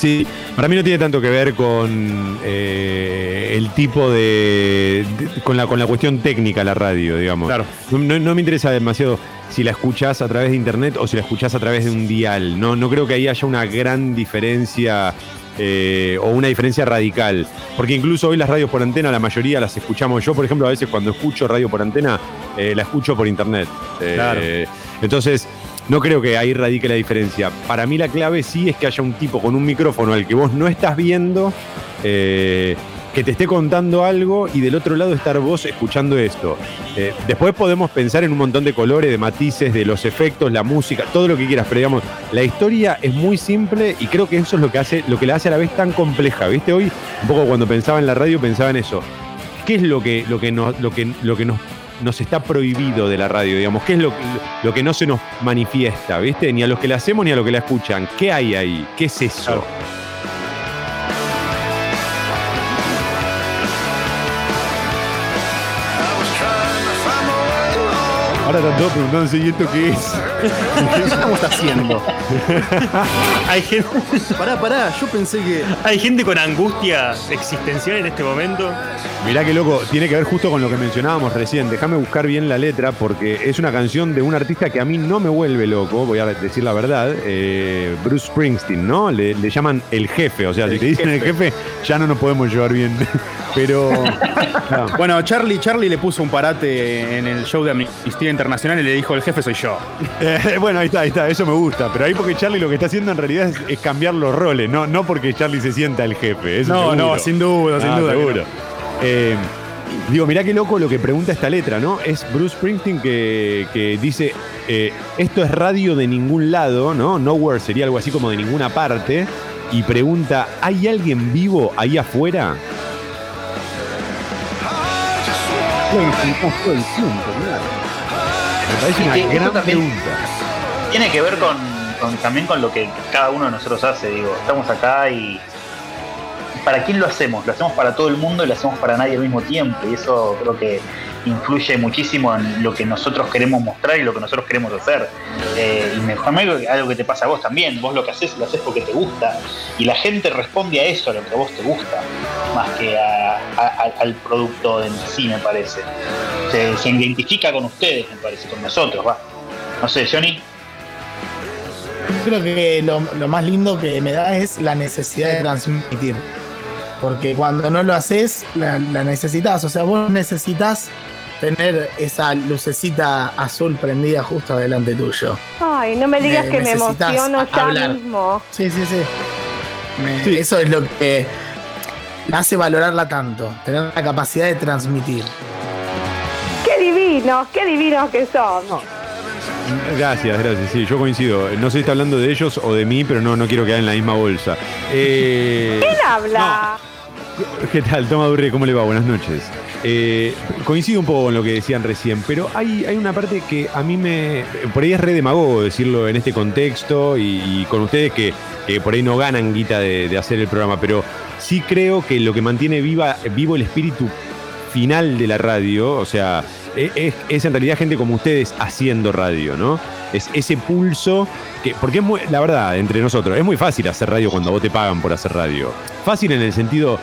Sí, para mí no tiene tanto que ver con eh, el tipo de, de- con la con la cuestión técnica la radio, digamos. Claro. No, me interesa demasiado si la escuchás a través de internet o si la escuchás a través de un dial. No, no creo que ahí haya una gran diferencia eh, o una diferencia radical. Porque incluso hoy las radios por antena, la mayoría las escuchamos. Yo, por ejemplo, a veces cuando escucho radio por antena, eh, la escucho por internet. Claro. Entonces, no creo que ahí radique la diferencia. Para mí la clave sí es que haya un tipo con un micrófono al que vos no estás viendo, eh, que te esté contando algo y del otro lado estar vos escuchando esto. Eh, después podemos pensar en un montón de colores, de matices, de los efectos, la música, todo lo que quieras, pero digamos, la historia es muy simple y creo que eso es lo que hace, lo que la hace a la vez tan compleja. ¿Viste? Hoy, un poco cuando pensaba en la radio, pensaba en eso. ¿qué es lo que, lo que, lo que, lo que nos, nos está prohibido de la radio? Digamos, ¿qué es lo, lo que no se nos manifiesta? ¿Viste? Ni a los que la hacemos ni a los que la escuchan. ¿Qué hay ahí? ¿Qué es eso? Ahora están todos preguntándose, ¿y esto qué es? ¿Qué estamos haciendo? Hay gente. Pará, pará, yo pensé que. Hay gente con angustia existencial en este momento. Mirá que loco, tiene que ver justo con lo que mencionábamos recién. Déjame buscar bien la letra porque es una canción de un artista que a mí no me vuelve loco, voy a decir la verdad. eh, Bruce Springsteen, ¿no? Le, le llaman el jefe, o sea, si te dicen el jefe, ya no nos podemos llevar bien. Pero. no. Bueno, Charlie, Charlie le puso un parate en el show de Amnistía Internacional y le dijo: El jefe soy yo. Eh, bueno, ahí está, ahí está, eso me gusta. Pero ahí porque Charlie lo que está haciendo en realidad es, es cambiar los roles, no, no porque Charlie se sienta el jefe. eso No, seguro. no, sin duda, sin Ah, duda Seguro. Eh, digo, mirá qué loco lo que pregunta esta letra, ¿no? Es Bruce Springsteen que, que dice: eh, Esto es radio de ningún lado, ¿no? Nowhere sería algo así como de ninguna parte. Y pregunta: ¿hay alguien vivo ahí afuera? Me parece una Sí, que eso gran también- pregunta. Tiene que ver con, con- también con lo que cada uno de nosotros hace, digo, estamos acá y ¿para quién lo hacemos? Lo hacemos para todo el mundo y lo hacemos para nadie al mismo tiempo y eso creo que influye muchísimo en lo que nosotros queremos mostrar y lo que nosotros queremos hacer. Eh, y mejor algo que te pasa a vos también, vos lo que haces lo haces porque te gusta y la gente responde a eso, a lo que a vos te gusta, más que a- al producto en sí, me parece. Se, identifica con ustedes, me parece, con nosotros, va. No sé, Johnny. Creo que lo más lindo que me da es la necesidad de transmitir. Porque cuando no lo haces, la, la necesitas. O sea, vos necesitas tener esa lucecita azul prendida justo delante tuyo. Ay, no me digas que me emociono ya hablar. mismo. Sí, sí, sí. Me- Eso es lo que me hace valorarla tanto. Tener la capacidad de transmitir. Qué divinos, qué divinos que son. Gracias, gracias. Sí, yo coincido. No sé si está hablando de ellos o de mí, pero no, no quiero quedar en la misma bolsa. Eh, ¿Quién habla? ¿Qué tal? Toma Durre, ¿cómo le va? Buenas noches. Eh, coincido un poco con lo que decían recién, pero hay, hay una parte que a mí me. Por ahí es re demagogo decirlo en este contexto y, y con ustedes que, que por ahí no ganan guita de, de hacer el programa, pero sí creo que lo que mantiene viva, vivo el espíritu final de la radio, o sea, es, en realidad gente como ustedes haciendo radio, ¿no? Es ese pulso que, porque es muy, la verdad, entre nosotros, es muy fácil hacer radio cuando vos te pagan por hacer radio. Fácil en el sentido,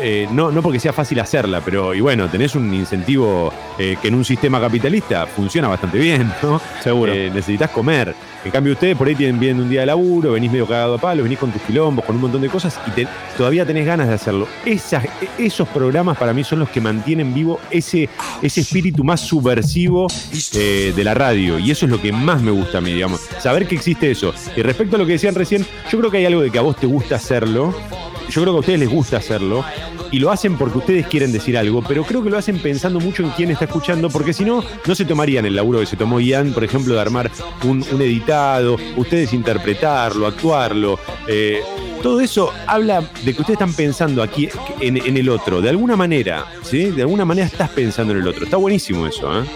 eh, no, no porque sea fácil hacerla, pero y bueno, tenés un incentivo eh, que en un sistema capitalista funciona bastante bien, ¿no? Seguro. Eh, necesitas comer. En cambio, ustedes por ahí tienen bien un día de laburo, venís medio cagado a palo, venís con tus quilombos, con un montón de cosas y te- todavía tenés ganas de hacerlo. Esas, esos programas para mí son los que mantienen vivo ese, ese espíritu más subversivo de la radio. Y eso es lo que más me gusta a mí, digamos. Saber que existe eso. Y respecto a lo que decían recién, yo creo que hay algo de que a vos te gusta hacerlo. Yo creo que a ustedes les gusta hacerlo. Y lo hacen porque ustedes quieren decir algo, pero creo que lo hacen pensando mucho en quién está escuchando, porque si no, no se tomarían el laburo que se tomó Ian, por ejemplo, de armar un, un editado, ustedes interpretarlo, actuarlo. eh, todo eso habla de que ustedes están pensando aquí en, en el otro, de alguna manera, ¿sí? De alguna manera estás pensando en el otro. Está buenísimo eso, ¿eh?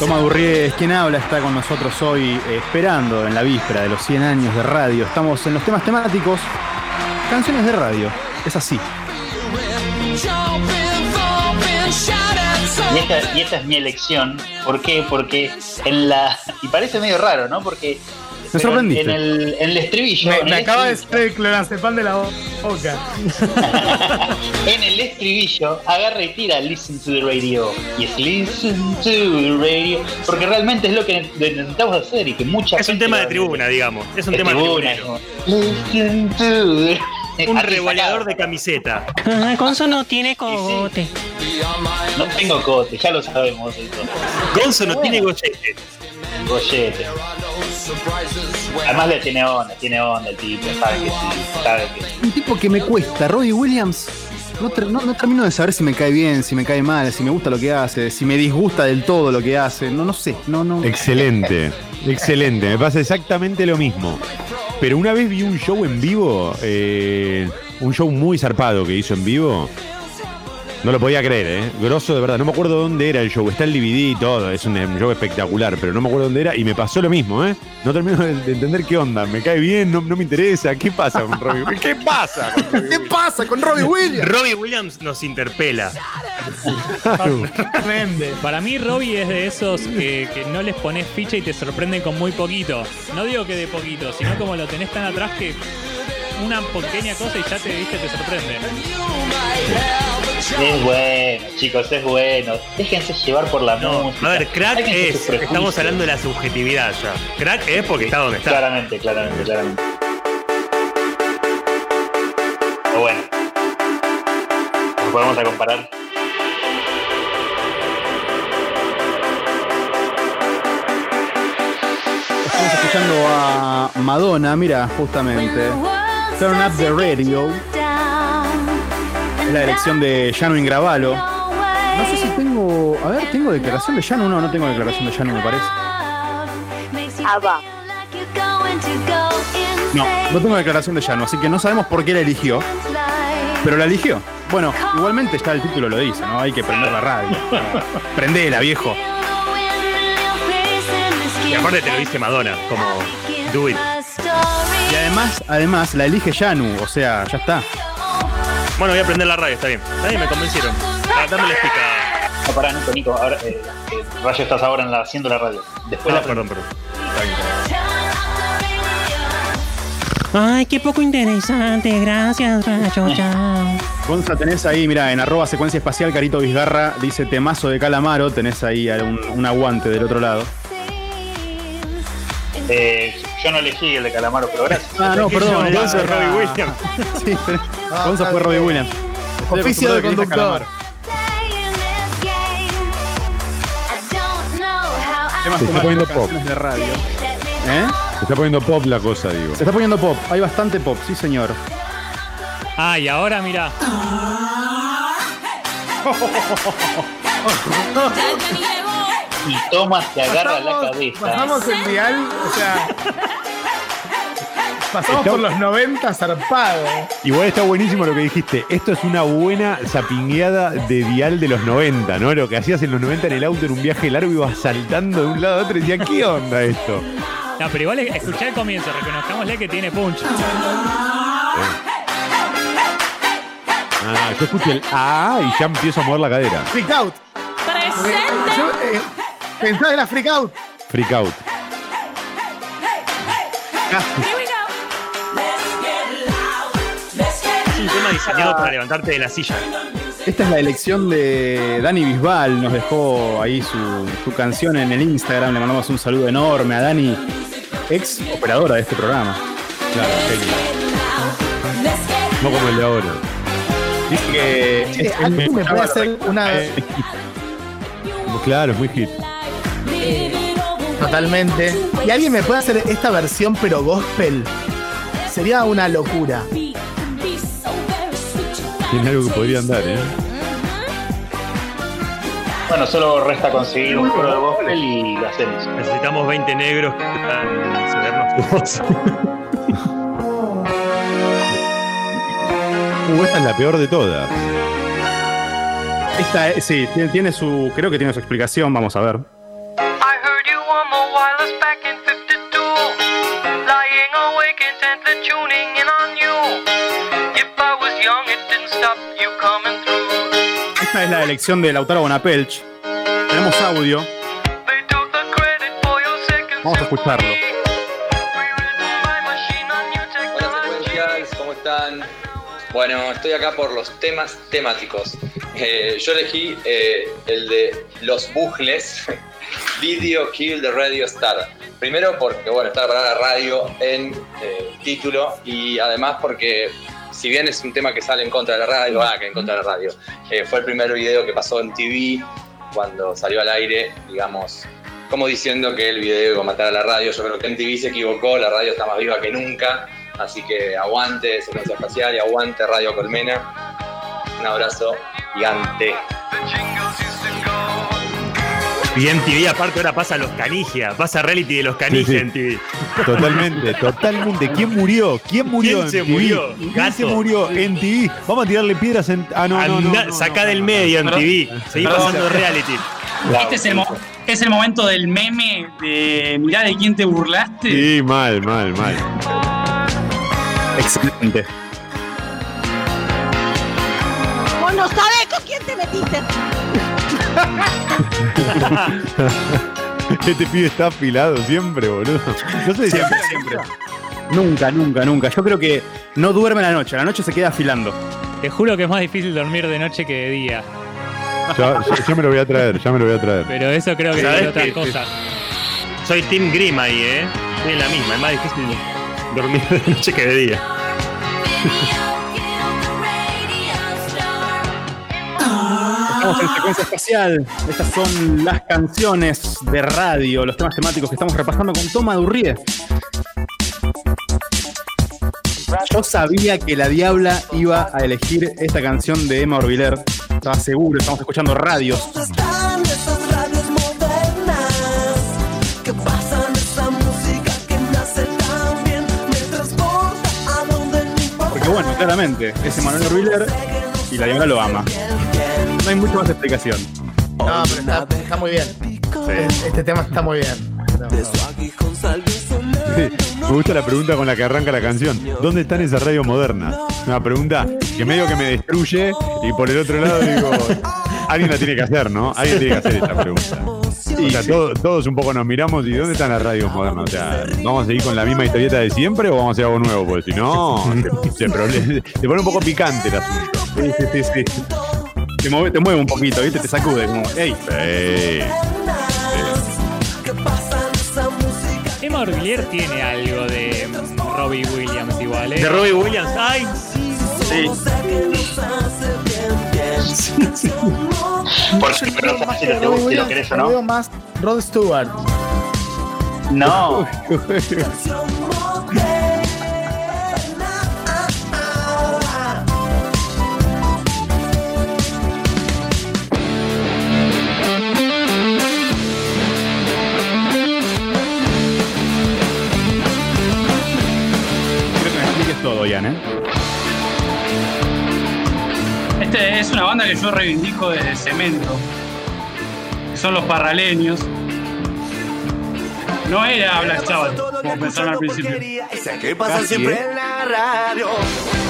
Toma Durrié es quien habla, está con nosotros hoy eh, esperando en la víspera de los 100 años de radio. Estamos en los temas temáticos, canciones de radio. Es así. Y esta, y esta es mi elección. ¿Por qué? Porque en la. Y parece medio raro, ¿no? Porque. Me sorprendiste. En el, en el estribillo. Me, en me el acaba de estribillo- el clorazepam de la boca. En el estribillo, agarra y tira Listen to the radio. Yes, listen to the radio. Porque realmente es lo que intentamos hacer y que mucha Es un tema de tribuna, digamos. Es un de tema tribuna, tribunero. Listen to the- Un revoleador de camiseta. Gonzo no tiene cogote. No tengo cote, ya lo sabemos. Gonzo no tiene gollete. Gollete. Además le tiene onda, tiene onda el tipo, sabe que sí, sabe que sí. Un tipo que me cuesta, Robbie Williams. No, ter- no- no termino de saber si me cae bien, si me cae mal, si me gusta lo que hace, si me disgusta del todo lo que hace. No, no sé. No, no. Excelente, excelente. Me pasa exactamente lo mismo. Pero una vez vi un show en vivo, eh, un show muy zarpado que hizo en vivo. No lo podía creer, ¿eh? Grosso de verdad. No me acuerdo dónde era el show. Está el DVD y todo. Es un, show espectacular, pero no me acuerdo dónde era. Y me pasó lo mismo, ¿eh? No termino de, de entender qué onda. Me cae bien, no, no me interesa. ¿Qué pasa con Robbie Williams? ¿Qué pasa? con Robbie ¿Qué pasa con Robbie Williams? Robbie Williams nos interpela. Para mí, Robbie es de esos que, que no les pones ficha y te sorprenden con muy poquito. No digo que de poquito, sino como lo tenés tan atrás que una pequeña cosa y ya te viste, te sorprende. Es bueno, chicos, es bueno. Déjense llevar por la música. A ver, crack es. Estamos hablando de la subjetividad ya. Crack es porque está donde está. Claramente, claramente, claramente. Pero bueno. Nos podemos a comparar. Estamos escuchando a Madonna, mira, justamente. Turn Up the Radio. Es la elección de Janu Ingravalo. No sé si tengo. A ver, ¿tengo declaración de Janu? No, no tengo declaración de Janu, me parece. Abba. No, no tengo declaración de Janu, así que no sabemos por qué la eligió. Pero la eligió. Bueno, igualmente ya el título lo dice, ¿no? Hay que prender la radio. Prendela, viejo. Y aparte te lo dice Madonna, como do it. Y además, además, la elige Janu, o sea, ya está. Bueno, voy a prender la radio, está bien. Está bien, me convencieron. Ah, Dame la explica. No, pará, Nico, Nico. Ahora, eh, eh, Rayo, estás ahora en la, haciendo la radio. Después Ah, la perdón, perdón. Ay, qué poco interesante. Gracias, Rayo. Chao. Gonza, tenés ahí, mira, en arroba secuencia espacial, Carito Vizgarra dice temazo de Calamaro, tenés ahí un, un aguante del otro lado. Eh, yo no elegí el de Calamaro, pero gracias. Ah, no, perdón, la- Robbie Williams. Sí, tenés- Gonza fue Robbie Williams. Estoy Oficio de conductor. Se está poniendo pop. de radio. ¿Eh? Se está poniendo pop la cosa, digo. Se está poniendo pop, hay bastante pop, sí señor. Ah, y ahora mira. Y Thomas te agarra la cabeza. Pasamos el dial, o sea. Pasamos Está- por los 90 zarpado. Igual está buenísimo lo que dijiste. Esto es una buena zapingueada de dial de los 90, ¿no? Lo que hacías en los 90 en el auto en un viaje largo ibas saltando de un lado a otro y decías, ¿qué onda esto? No, pero igual escuché el comienzo, reconozcámosle que tiene punch. Ah, yo escucho el ah y ya empiezo a mover la cadera. Freak out. Presente. Yo, eh, pensá de la freak out. Freak out. Es un tema diseñado para levantarte de la silla. Esta es la elección de Dani Bisbal, nos dejó ahí su, su canción en el Instagram, le mandamos un saludo enorme a Dani, ex operadora de este programa. Claro, genio. No como el de ahora. Dice que Che, es- ¿alguien me puede hacer una. Claro, es muy hit. Totalmente. ¿Y alguien me puede hacer esta versión pero gospel? Sería una locura. Tiene algo que podría andar, ¿eh? Bueno, solo resta conseguir un coro de gospel y lo hacemos. Necesitamos 20 negros que puedan cedernos tu voz. Uh, esta es la peor de todas. Esta, es- sí, tiene su, creo que tiene su explicación, vamos a ver. Es la elección de Lautaro Bonapelch. Tenemos audio. Vamos a escucharlo. Hola secuenciales, ¿cómo están? Bueno, estoy acá por los temas temáticos. Eh, yo elegí eh, el de los bucles, Video Kill the Radio Star. Primero porque, bueno, está la palabra radio en eh, título y además porque, si bien es un tema que sale en contra de la radio, ah, que en contra de la radio, eh, fue el primer video que pasó en TV cuando salió al aire, digamos, como diciendo que el video iba a matar a la radio. Yo creo que en TV se equivocó, la radio está más viva que nunca. Así que aguante Secuencia Espacial y aguante Radio Colmena. Un abrazo gigante. Y MTV aparte ahora pasa los canigia, pasa reality de los canigia Sí, sí. en TV. Totalmente, totalmente. ¿Quién murió? ¿Quién murió ¿Quién en se TV? murió? ¿Quién Gato. se murió en TV? Vamos a tirarle piedras en. Ah, no, no, no. Anda, no, sacá no, del no, medio no. en TV. Seguí pasando reality. Este es el, mo- es el momento del meme de mirá de quién te burlaste. Sí, mal, mal, mal. Excelente. Vos no sabés con quién te metiste. este pibe está afilado siempre, boludo. No sé si Siempre, siempre. Nunca, nunca, nunca. Yo creo que no duerme la noche. La noche se queda afilando. Te juro que es más difícil dormir de noche que de día. Ya, ya- ya me lo voy a traer, ya me lo voy a traer. Pero eso creo que ¿Sabés es otra qué? cosa. Soy Team Grim ahí, ¿eh? En la misma, es más difícil dormir de noche que de día. Estamos en secuencia espacial. Estas son las canciones de radio, los temas temáticos que estamos repasando con Toma Durrie. Yo sabía que la Diabla iba a elegir esta canción de Emma Orbiler. Estaba seguro, estamos escuchando radios. Porque bueno, claramente, es Emanuel Orbiler y la Diabla lo ama. No hay mucha más explicación. No, pero está, está muy bien. Este tema está muy bien. Sí, me gusta la pregunta con la que arranca la canción. ¿Dónde están esas radios modernas? Una pregunta que medio que me destruye y por el otro lado digo, alguien la tiene que hacer, ¿no? Alguien tiene que hacer esta pregunta. o sea, todo- todos un poco nos miramos y ¿dónde están las radios modernas? O sea, ¿vamos a seguir con la misma historieta de siempre o vamos a hacer algo nuevo? Porque si no, se, se pone un poco picante el asunto. Sí, sí, sí, sí. Te mueve, te mueve un poquito, ¿viste? Te sacude como, ¡ey! Emma Orvillier tiene algo de Robbie Williams igual, ¿eh? De Robbie Williams, ¡ay! Sí. Por si pero no si lo, si lo querés o no. veo más Rod Stewart. No. Yo reivindico desde Cemento. Que son los parraleños. No era Black Sabbath, como pensaron al principio. Que pasa Casi, siempre ¿eh? en la radio.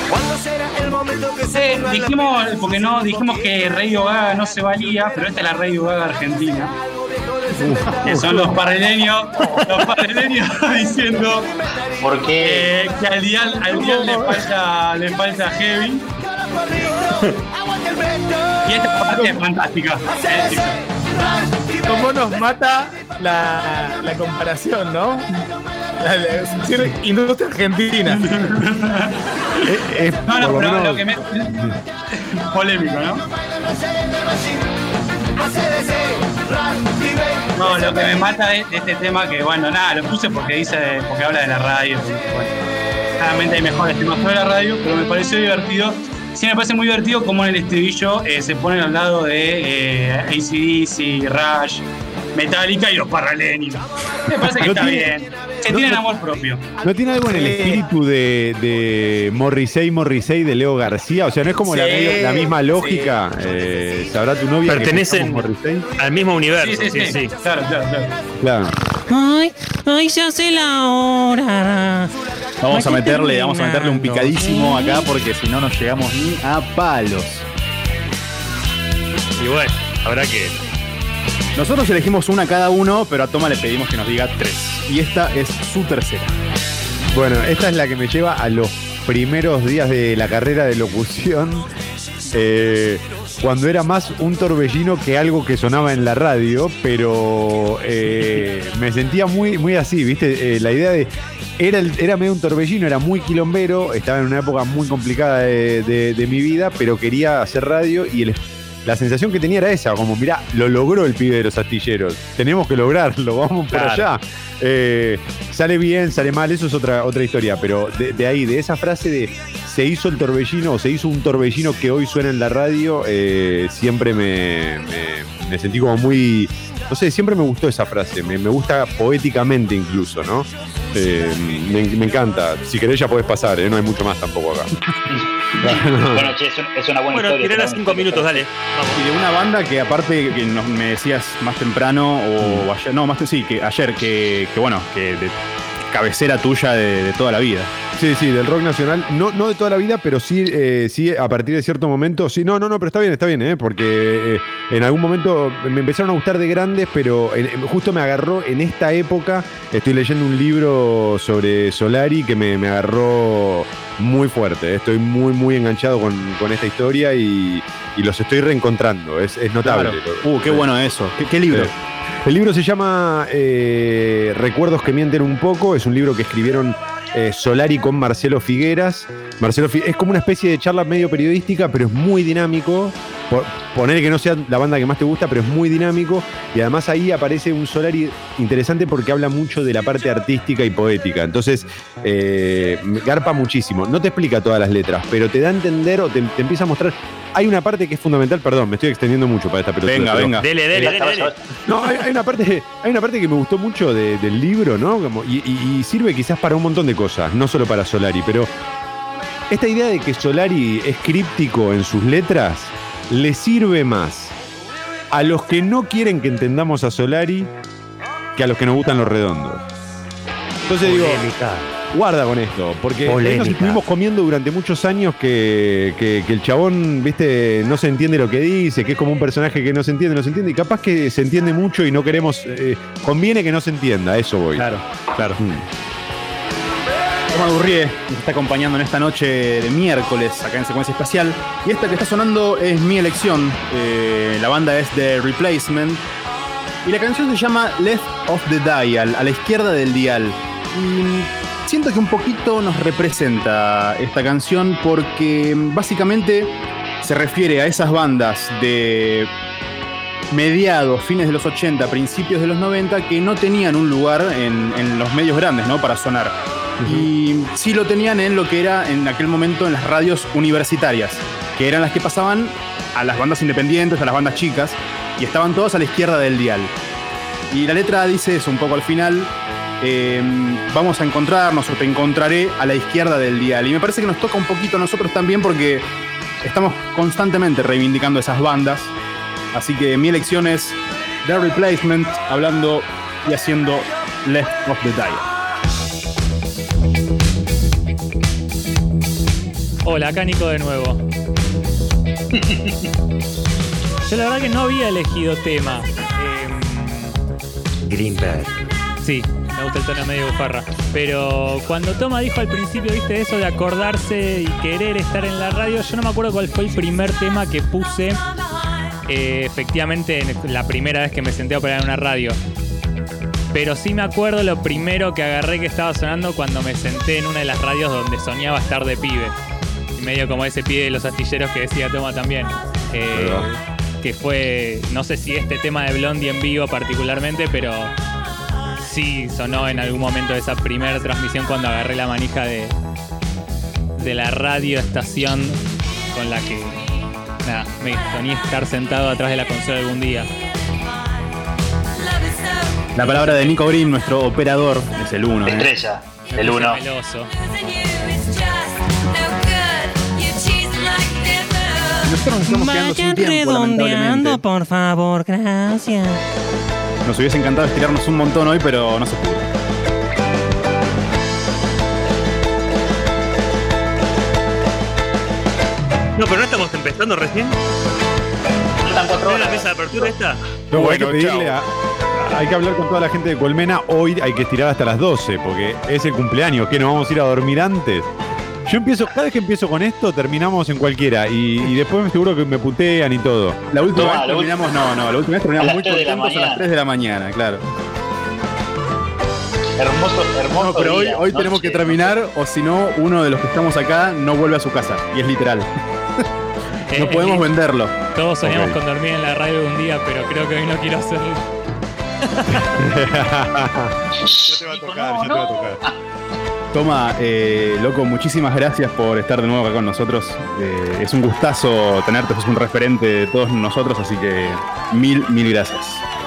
¿Cuándo será el momento que se Eh, dijimos, porque no, dijimos que Radio Gaga no se valía, pero esta es la Radio Gaga Argentina. Que son los parraleños, los parraleños diciendo Porque eh, que al dial, al dial le falta, le falta heavy. Y esta parte es fantástica. ¿Cómo nos mata la, la comparación, no? La, la- decir, industria argentina. No, no, por lo pero menos- lo que me. Polémico, ¿no? No, lo que me mata de, de este tema, que bueno, nada, lo puse porque dice, porque habla de la radio. Bueno, claramente hay mejores temas sobre la radio, pero me pareció divertido. Sí, me parece muy divertido como en el estribillo eh, se ponen al lado de eh, ACDC, Rush, Metallica y los parraleños. Me parece que No está tiene- bien. Se no- tienen amor propio. ¿No tiene algo en el Sí. espíritu de, de Morrissey, Morrissey de Leo García? O sea, ¿no es como la, Sí, medio- la misma lógica? Eh, ¿Sabrá tu novia? que Pertenecen al mismo universo, Sí, sí, sí. Claro, claro, claro. Claro. Ay, ay, se hace la hora. Vamos a meterle, vamos a meterle un picadísimo acá porque si no, no llegamos ni a palos. Y bueno, habrá que. Nosotros elegimos una cada uno, pero a Toma le pedimos que nos diga tres. Y esta es su tercera. Bueno, esta es la que me lleva a los primeros días de la carrera de locución. eh, cuando era más un torbellino que algo que sonaba en la radio, pero eh, me sentía muy, muy así, ¿viste? Eh, la idea de. Era, era medio un torbellino, era muy quilombero, estaba en una época muy complicada de, de- de mi vida, pero quería hacer radio y el- la sensación que tenía era esa, como, mirá, lo logró el pibe de los astilleros, tenemos que lograrlo, vamos por allá. Eh, sale bien, sale mal, eso es otra, otra historia, pero de, de ahí, de esa frase de se hizo el torbellino o se hizo un torbellino que hoy suena en la radio, eh, siempre me, me- me sentí como muy. No sé, siempre me gustó esa frase, me, me gusta poéticamente incluso, ¿no? Eh, me, me encanta. Si querés ya podés pasar, ¿eh? no hay mucho más tampoco acá. Bueno, che, es, un- es una buena Bueno, historia. es una cinco minutos, dale. Y de una banda que aparte que nos- me decías más temprano Mm. o ayer, no, más sí, que ayer, que, que bueno, que de cabecera tuya de, de toda la vida. Sí, sí, del rock nacional. No, no de toda la vida, pero sí, eh, sí a partir de cierto momento. Sí, no, no, no, pero está bien, está bien, ¿eh? porque eh, en algún momento me empezaron a gustar de grandes, pero en- justo me agarró en esta época. Estoy leyendo un libro sobre Solari que me, me agarró muy fuerte. eh. Estoy muy, muy enganchado con, con esta historia y, y los estoy reencontrando. Es, es notable. Claro. Uh, qué bueno eso. ¿Qué, qué libro? El libro se llama eh, Recuerdos que mienten un poco. Es un libro que escribieron eh, Solari con Marcelo Figueras. Marcelo Fi- es como una especie de charla medio periodística, pero es muy dinámico. Por- poner que no sea la banda que más te gusta, pero es muy dinámico. Y además ahí aparece un Solari interesante porque habla mucho de la parte artística y poética. Entonces, eh, garpa muchísimo. No te explica todas las letras, pero te da a entender o te, te empieza a mostrar. Hay una parte que es fundamental, perdón, me estoy extendiendo mucho para esta pelota. Venga, venga. Dele, dele, dele, dele. No, hay, hay una parte, hay una parte que me gustó mucho de- del libro, ¿no? Como- y, y- y sirve quizás para un montón de cosas, no solo para Solari, pero esta idea de que Solari es críptico en sus letras le sirve más a los que no quieren que entendamos a Solari que a los que nos gustan los redondos. Entonces digo, guarda con esto, porque nos estuvimos comiendo durante muchos años que, que- que el chabón, viste, no se entiende lo que dice, que es como un personaje que no se entiende, no se entiende, y capaz que se entiende mucho y no queremos, eh, conviene que no se entienda, eso voy. Claro, claro. Mm. Toma Durrié nos está acompañando en esta noche de miércoles acá en Secuencia Espacial. Y esta que está sonando es mi elección. Eh, la banda es The Replacement. Y la canción se llama Left of the Dial, a la izquierda del dial. Y siento que un poquito nos representa esta canción porque básicamente se refiere a esas bandas de mediados, fines de los 80, principios de los 90, que no tenían un lugar en, en los medios grandes, ¿no? Para sonar. Y sí lo tenían en lo que era en aquel momento en las radios universitarias, que eran las que pasaban a las bandas independientes, a las bandas chicas, y estaban todas a la izquierda del dial. Y la letra dice eso un poco al final. eh, vamos a encontrarnos o te encontraré a la izquierda del dial. Y me parece que nos toca un poquito a nosotros también porque estamos constantemente reivindicando esas bandas. Así que mi elección es The Replacement, hablando y haciendo Left of the Dial. Hola, acá Nico de nuevo. Yo la verdad que no había elegido tema. Em, Greenberg. sí, me gusta el tono medio bufarra. Pero cuando Toma dijo al principio, viste, eso de acordarse y querer estar en la radio, yo no me acuerdo cuál fue el primer tema que puse eh, efectivamente en la primera vez que me senté a operar en una radio. Pero sí me acuerdo lo primero que agarré que estaba sonando cuando me senté en una de las radios donde soñaba estar de pibe medio como ese pie de los astilleros que decía Toma también. Que fue, no sé si este tema de Blondie en vivo particularmente, pero sí sonó en algún momento de esa primera transmisión cuando agarré la manija de, de la radio estación con la que nada, me ponía estar sentado atrás de la consola algún día. La palabra de Nico Green, nuestro operador, es el 1. ¿eh? Estrella, eh. el 1. Vayan redondeando, por favor, gracias. Nos hubiese encantado estirarnos un montón hoy, pero no se pudo. No, pero no estamos empezando recién. Faltan cuatro la apertura esta? No, bueno, bueno dile a, hay que hablar con toda la gente de Colmena. Hoy hay que estirar hasta las 12, porque es el cumpleaños. ¿Qué? ¿Nos vamos a ir a dormir antes? Yo empiezo, cada vez que empiezo con esto, terminamos en cualquiera. Y, y después me seguro que me putean y todo. La última No, vez la terminamos, no, no, la última vez terminamos muy contentos a las mañana. 3 de la mañana, claro. Hermoso, hermoso. No, pero hoy, día, hoy noche, tenemos que terminar, o si no, uno de los que estamos acá no vuelve a su casa. Y es literal. Eh, No podemos eh, venderlo. Todos soñamos con dormir en la radio un día, pero creo que hoy no quiero hacerlo. Yo te voy a tocar, yo te voy a tocar. Toma, eh, loco, muchísimas gracias por estar de nuevo acá con nosotros. Eh, es un gustazo tenerte, sos un referente de todos nosotros, así que mil, mil gracias.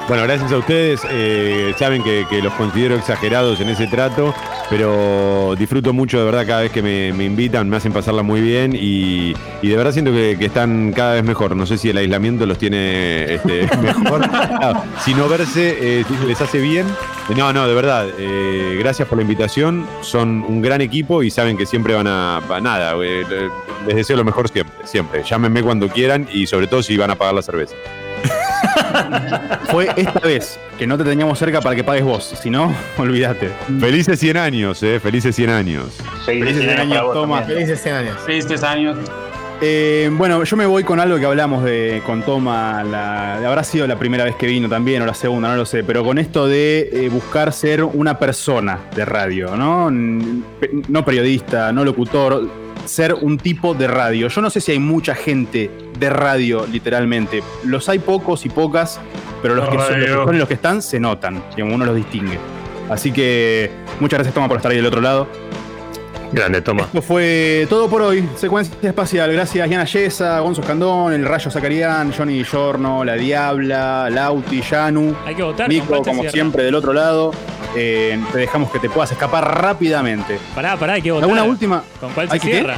Bueno, gracias a ustedes. eh, saben que, que los considero exagerados en ese trato, pero disfruto mucho de verdad cada vez que me, me invitan, me hacen pasarla muy bien y, y de verdad siento que, que están cada vez mejor. No sé si el aislamiento los tiene este, mejor. Si no verse eh, les hace bien. No, no, de verdad. eh, gracias por la invitación. Son un gran equipo y saben que siempre van a. va- nada, eh, les deseo lo mejor siempre. Siempre. Llámenme cuando quieran y sobre todo si van a pagar la cerveza. Fue esta vez que no te teníamos cerca para que pagues vos, si no, olvídate. Felices 100 años, eh, felices 100 años. Felices 100 años, Toma. Felices 100 años. Felices años. Eh, bueno, yo me voy con algo que hablamos de con Toma, la, habrá sido la primera vez que vino también o la segunda, no lo sé, pero con esto de eh, buscar ser una persona de radio, ¿no? No periodista, no locutor, ser un tipo de radio. Yo no sé si hay mucha gente de radio, literalmente. Los hay pocos y pocas, pero los que, son, los que son y los que están se notan, digamos, uno los distingue. Así que muchas gracias Toma por estar ahí del otro lado. Grande, toma. Esto fue todo por hoy. Secuencia espacial. Gracias, Diana Yesa, Gonzo Escandón, El Rayo Zacarián, Johnny Giorno, La Diabla, Lauti, Yanu. Hay que votar. Nico, como siempre, del otro lado. Eh, te dejamos que te puedas escapar rápidamente. Pará, pará, hay que votar. ¿Alguna última? ¿Con cuál ¿Hay se que cierra?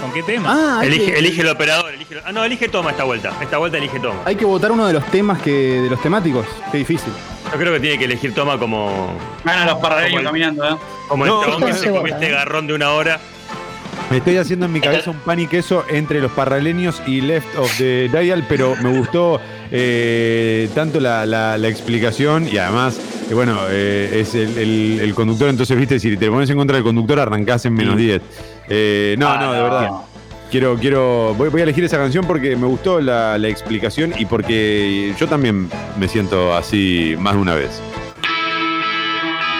¿Con qué tema? Ah, Elige, que- elige el operador, elige. Ah, no, elige toma esta vuelta. Esta vuelta elige toma. Hay que votar uno de los temas que. de los temáticos. Qué difícil. Yo creo que tiene que elegir toma como. Van a los paralelos caminando, ¿eh? Como el chabón que no se se comió vota, este garrón de una hora. Me estoy haciendo en mi cabeza un pan y queso entre los parraleños y Left of the Dial, pero me gustó eh, tanto la, la- la explicación y además, eh, bueno, eh, es el, el- el conductor, entonces, viste, si te pones en contra del conductor, arrancás en menos 10. Eh, no, Ah, no, de no. verdad. Quiero, quiero, voy, voy a elegir esa canción porque me gustó la, la explicación y porque yo también me siento así más de una vez.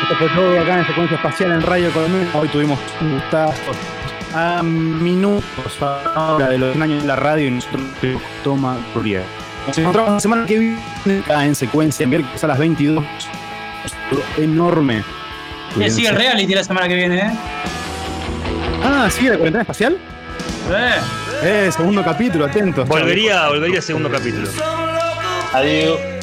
Esto fue todo acá en Secuencia Espacial en Radio Colmena. Hoy tuvimos un gustazo. A minutos ahora de los 100 años de la radio y nosotros toma Rurier. Nos encontramos la semana que viene acá en Secuencia, miércoles a las 22. Enorme. Eh, sigue el reality la semana que viene, ¿eh? Ah, ¿sigue la cuarentena espacial? Eh. Eh, segundo capítulo, atentos. Volvería, volvería segundo capítulo. Adiós.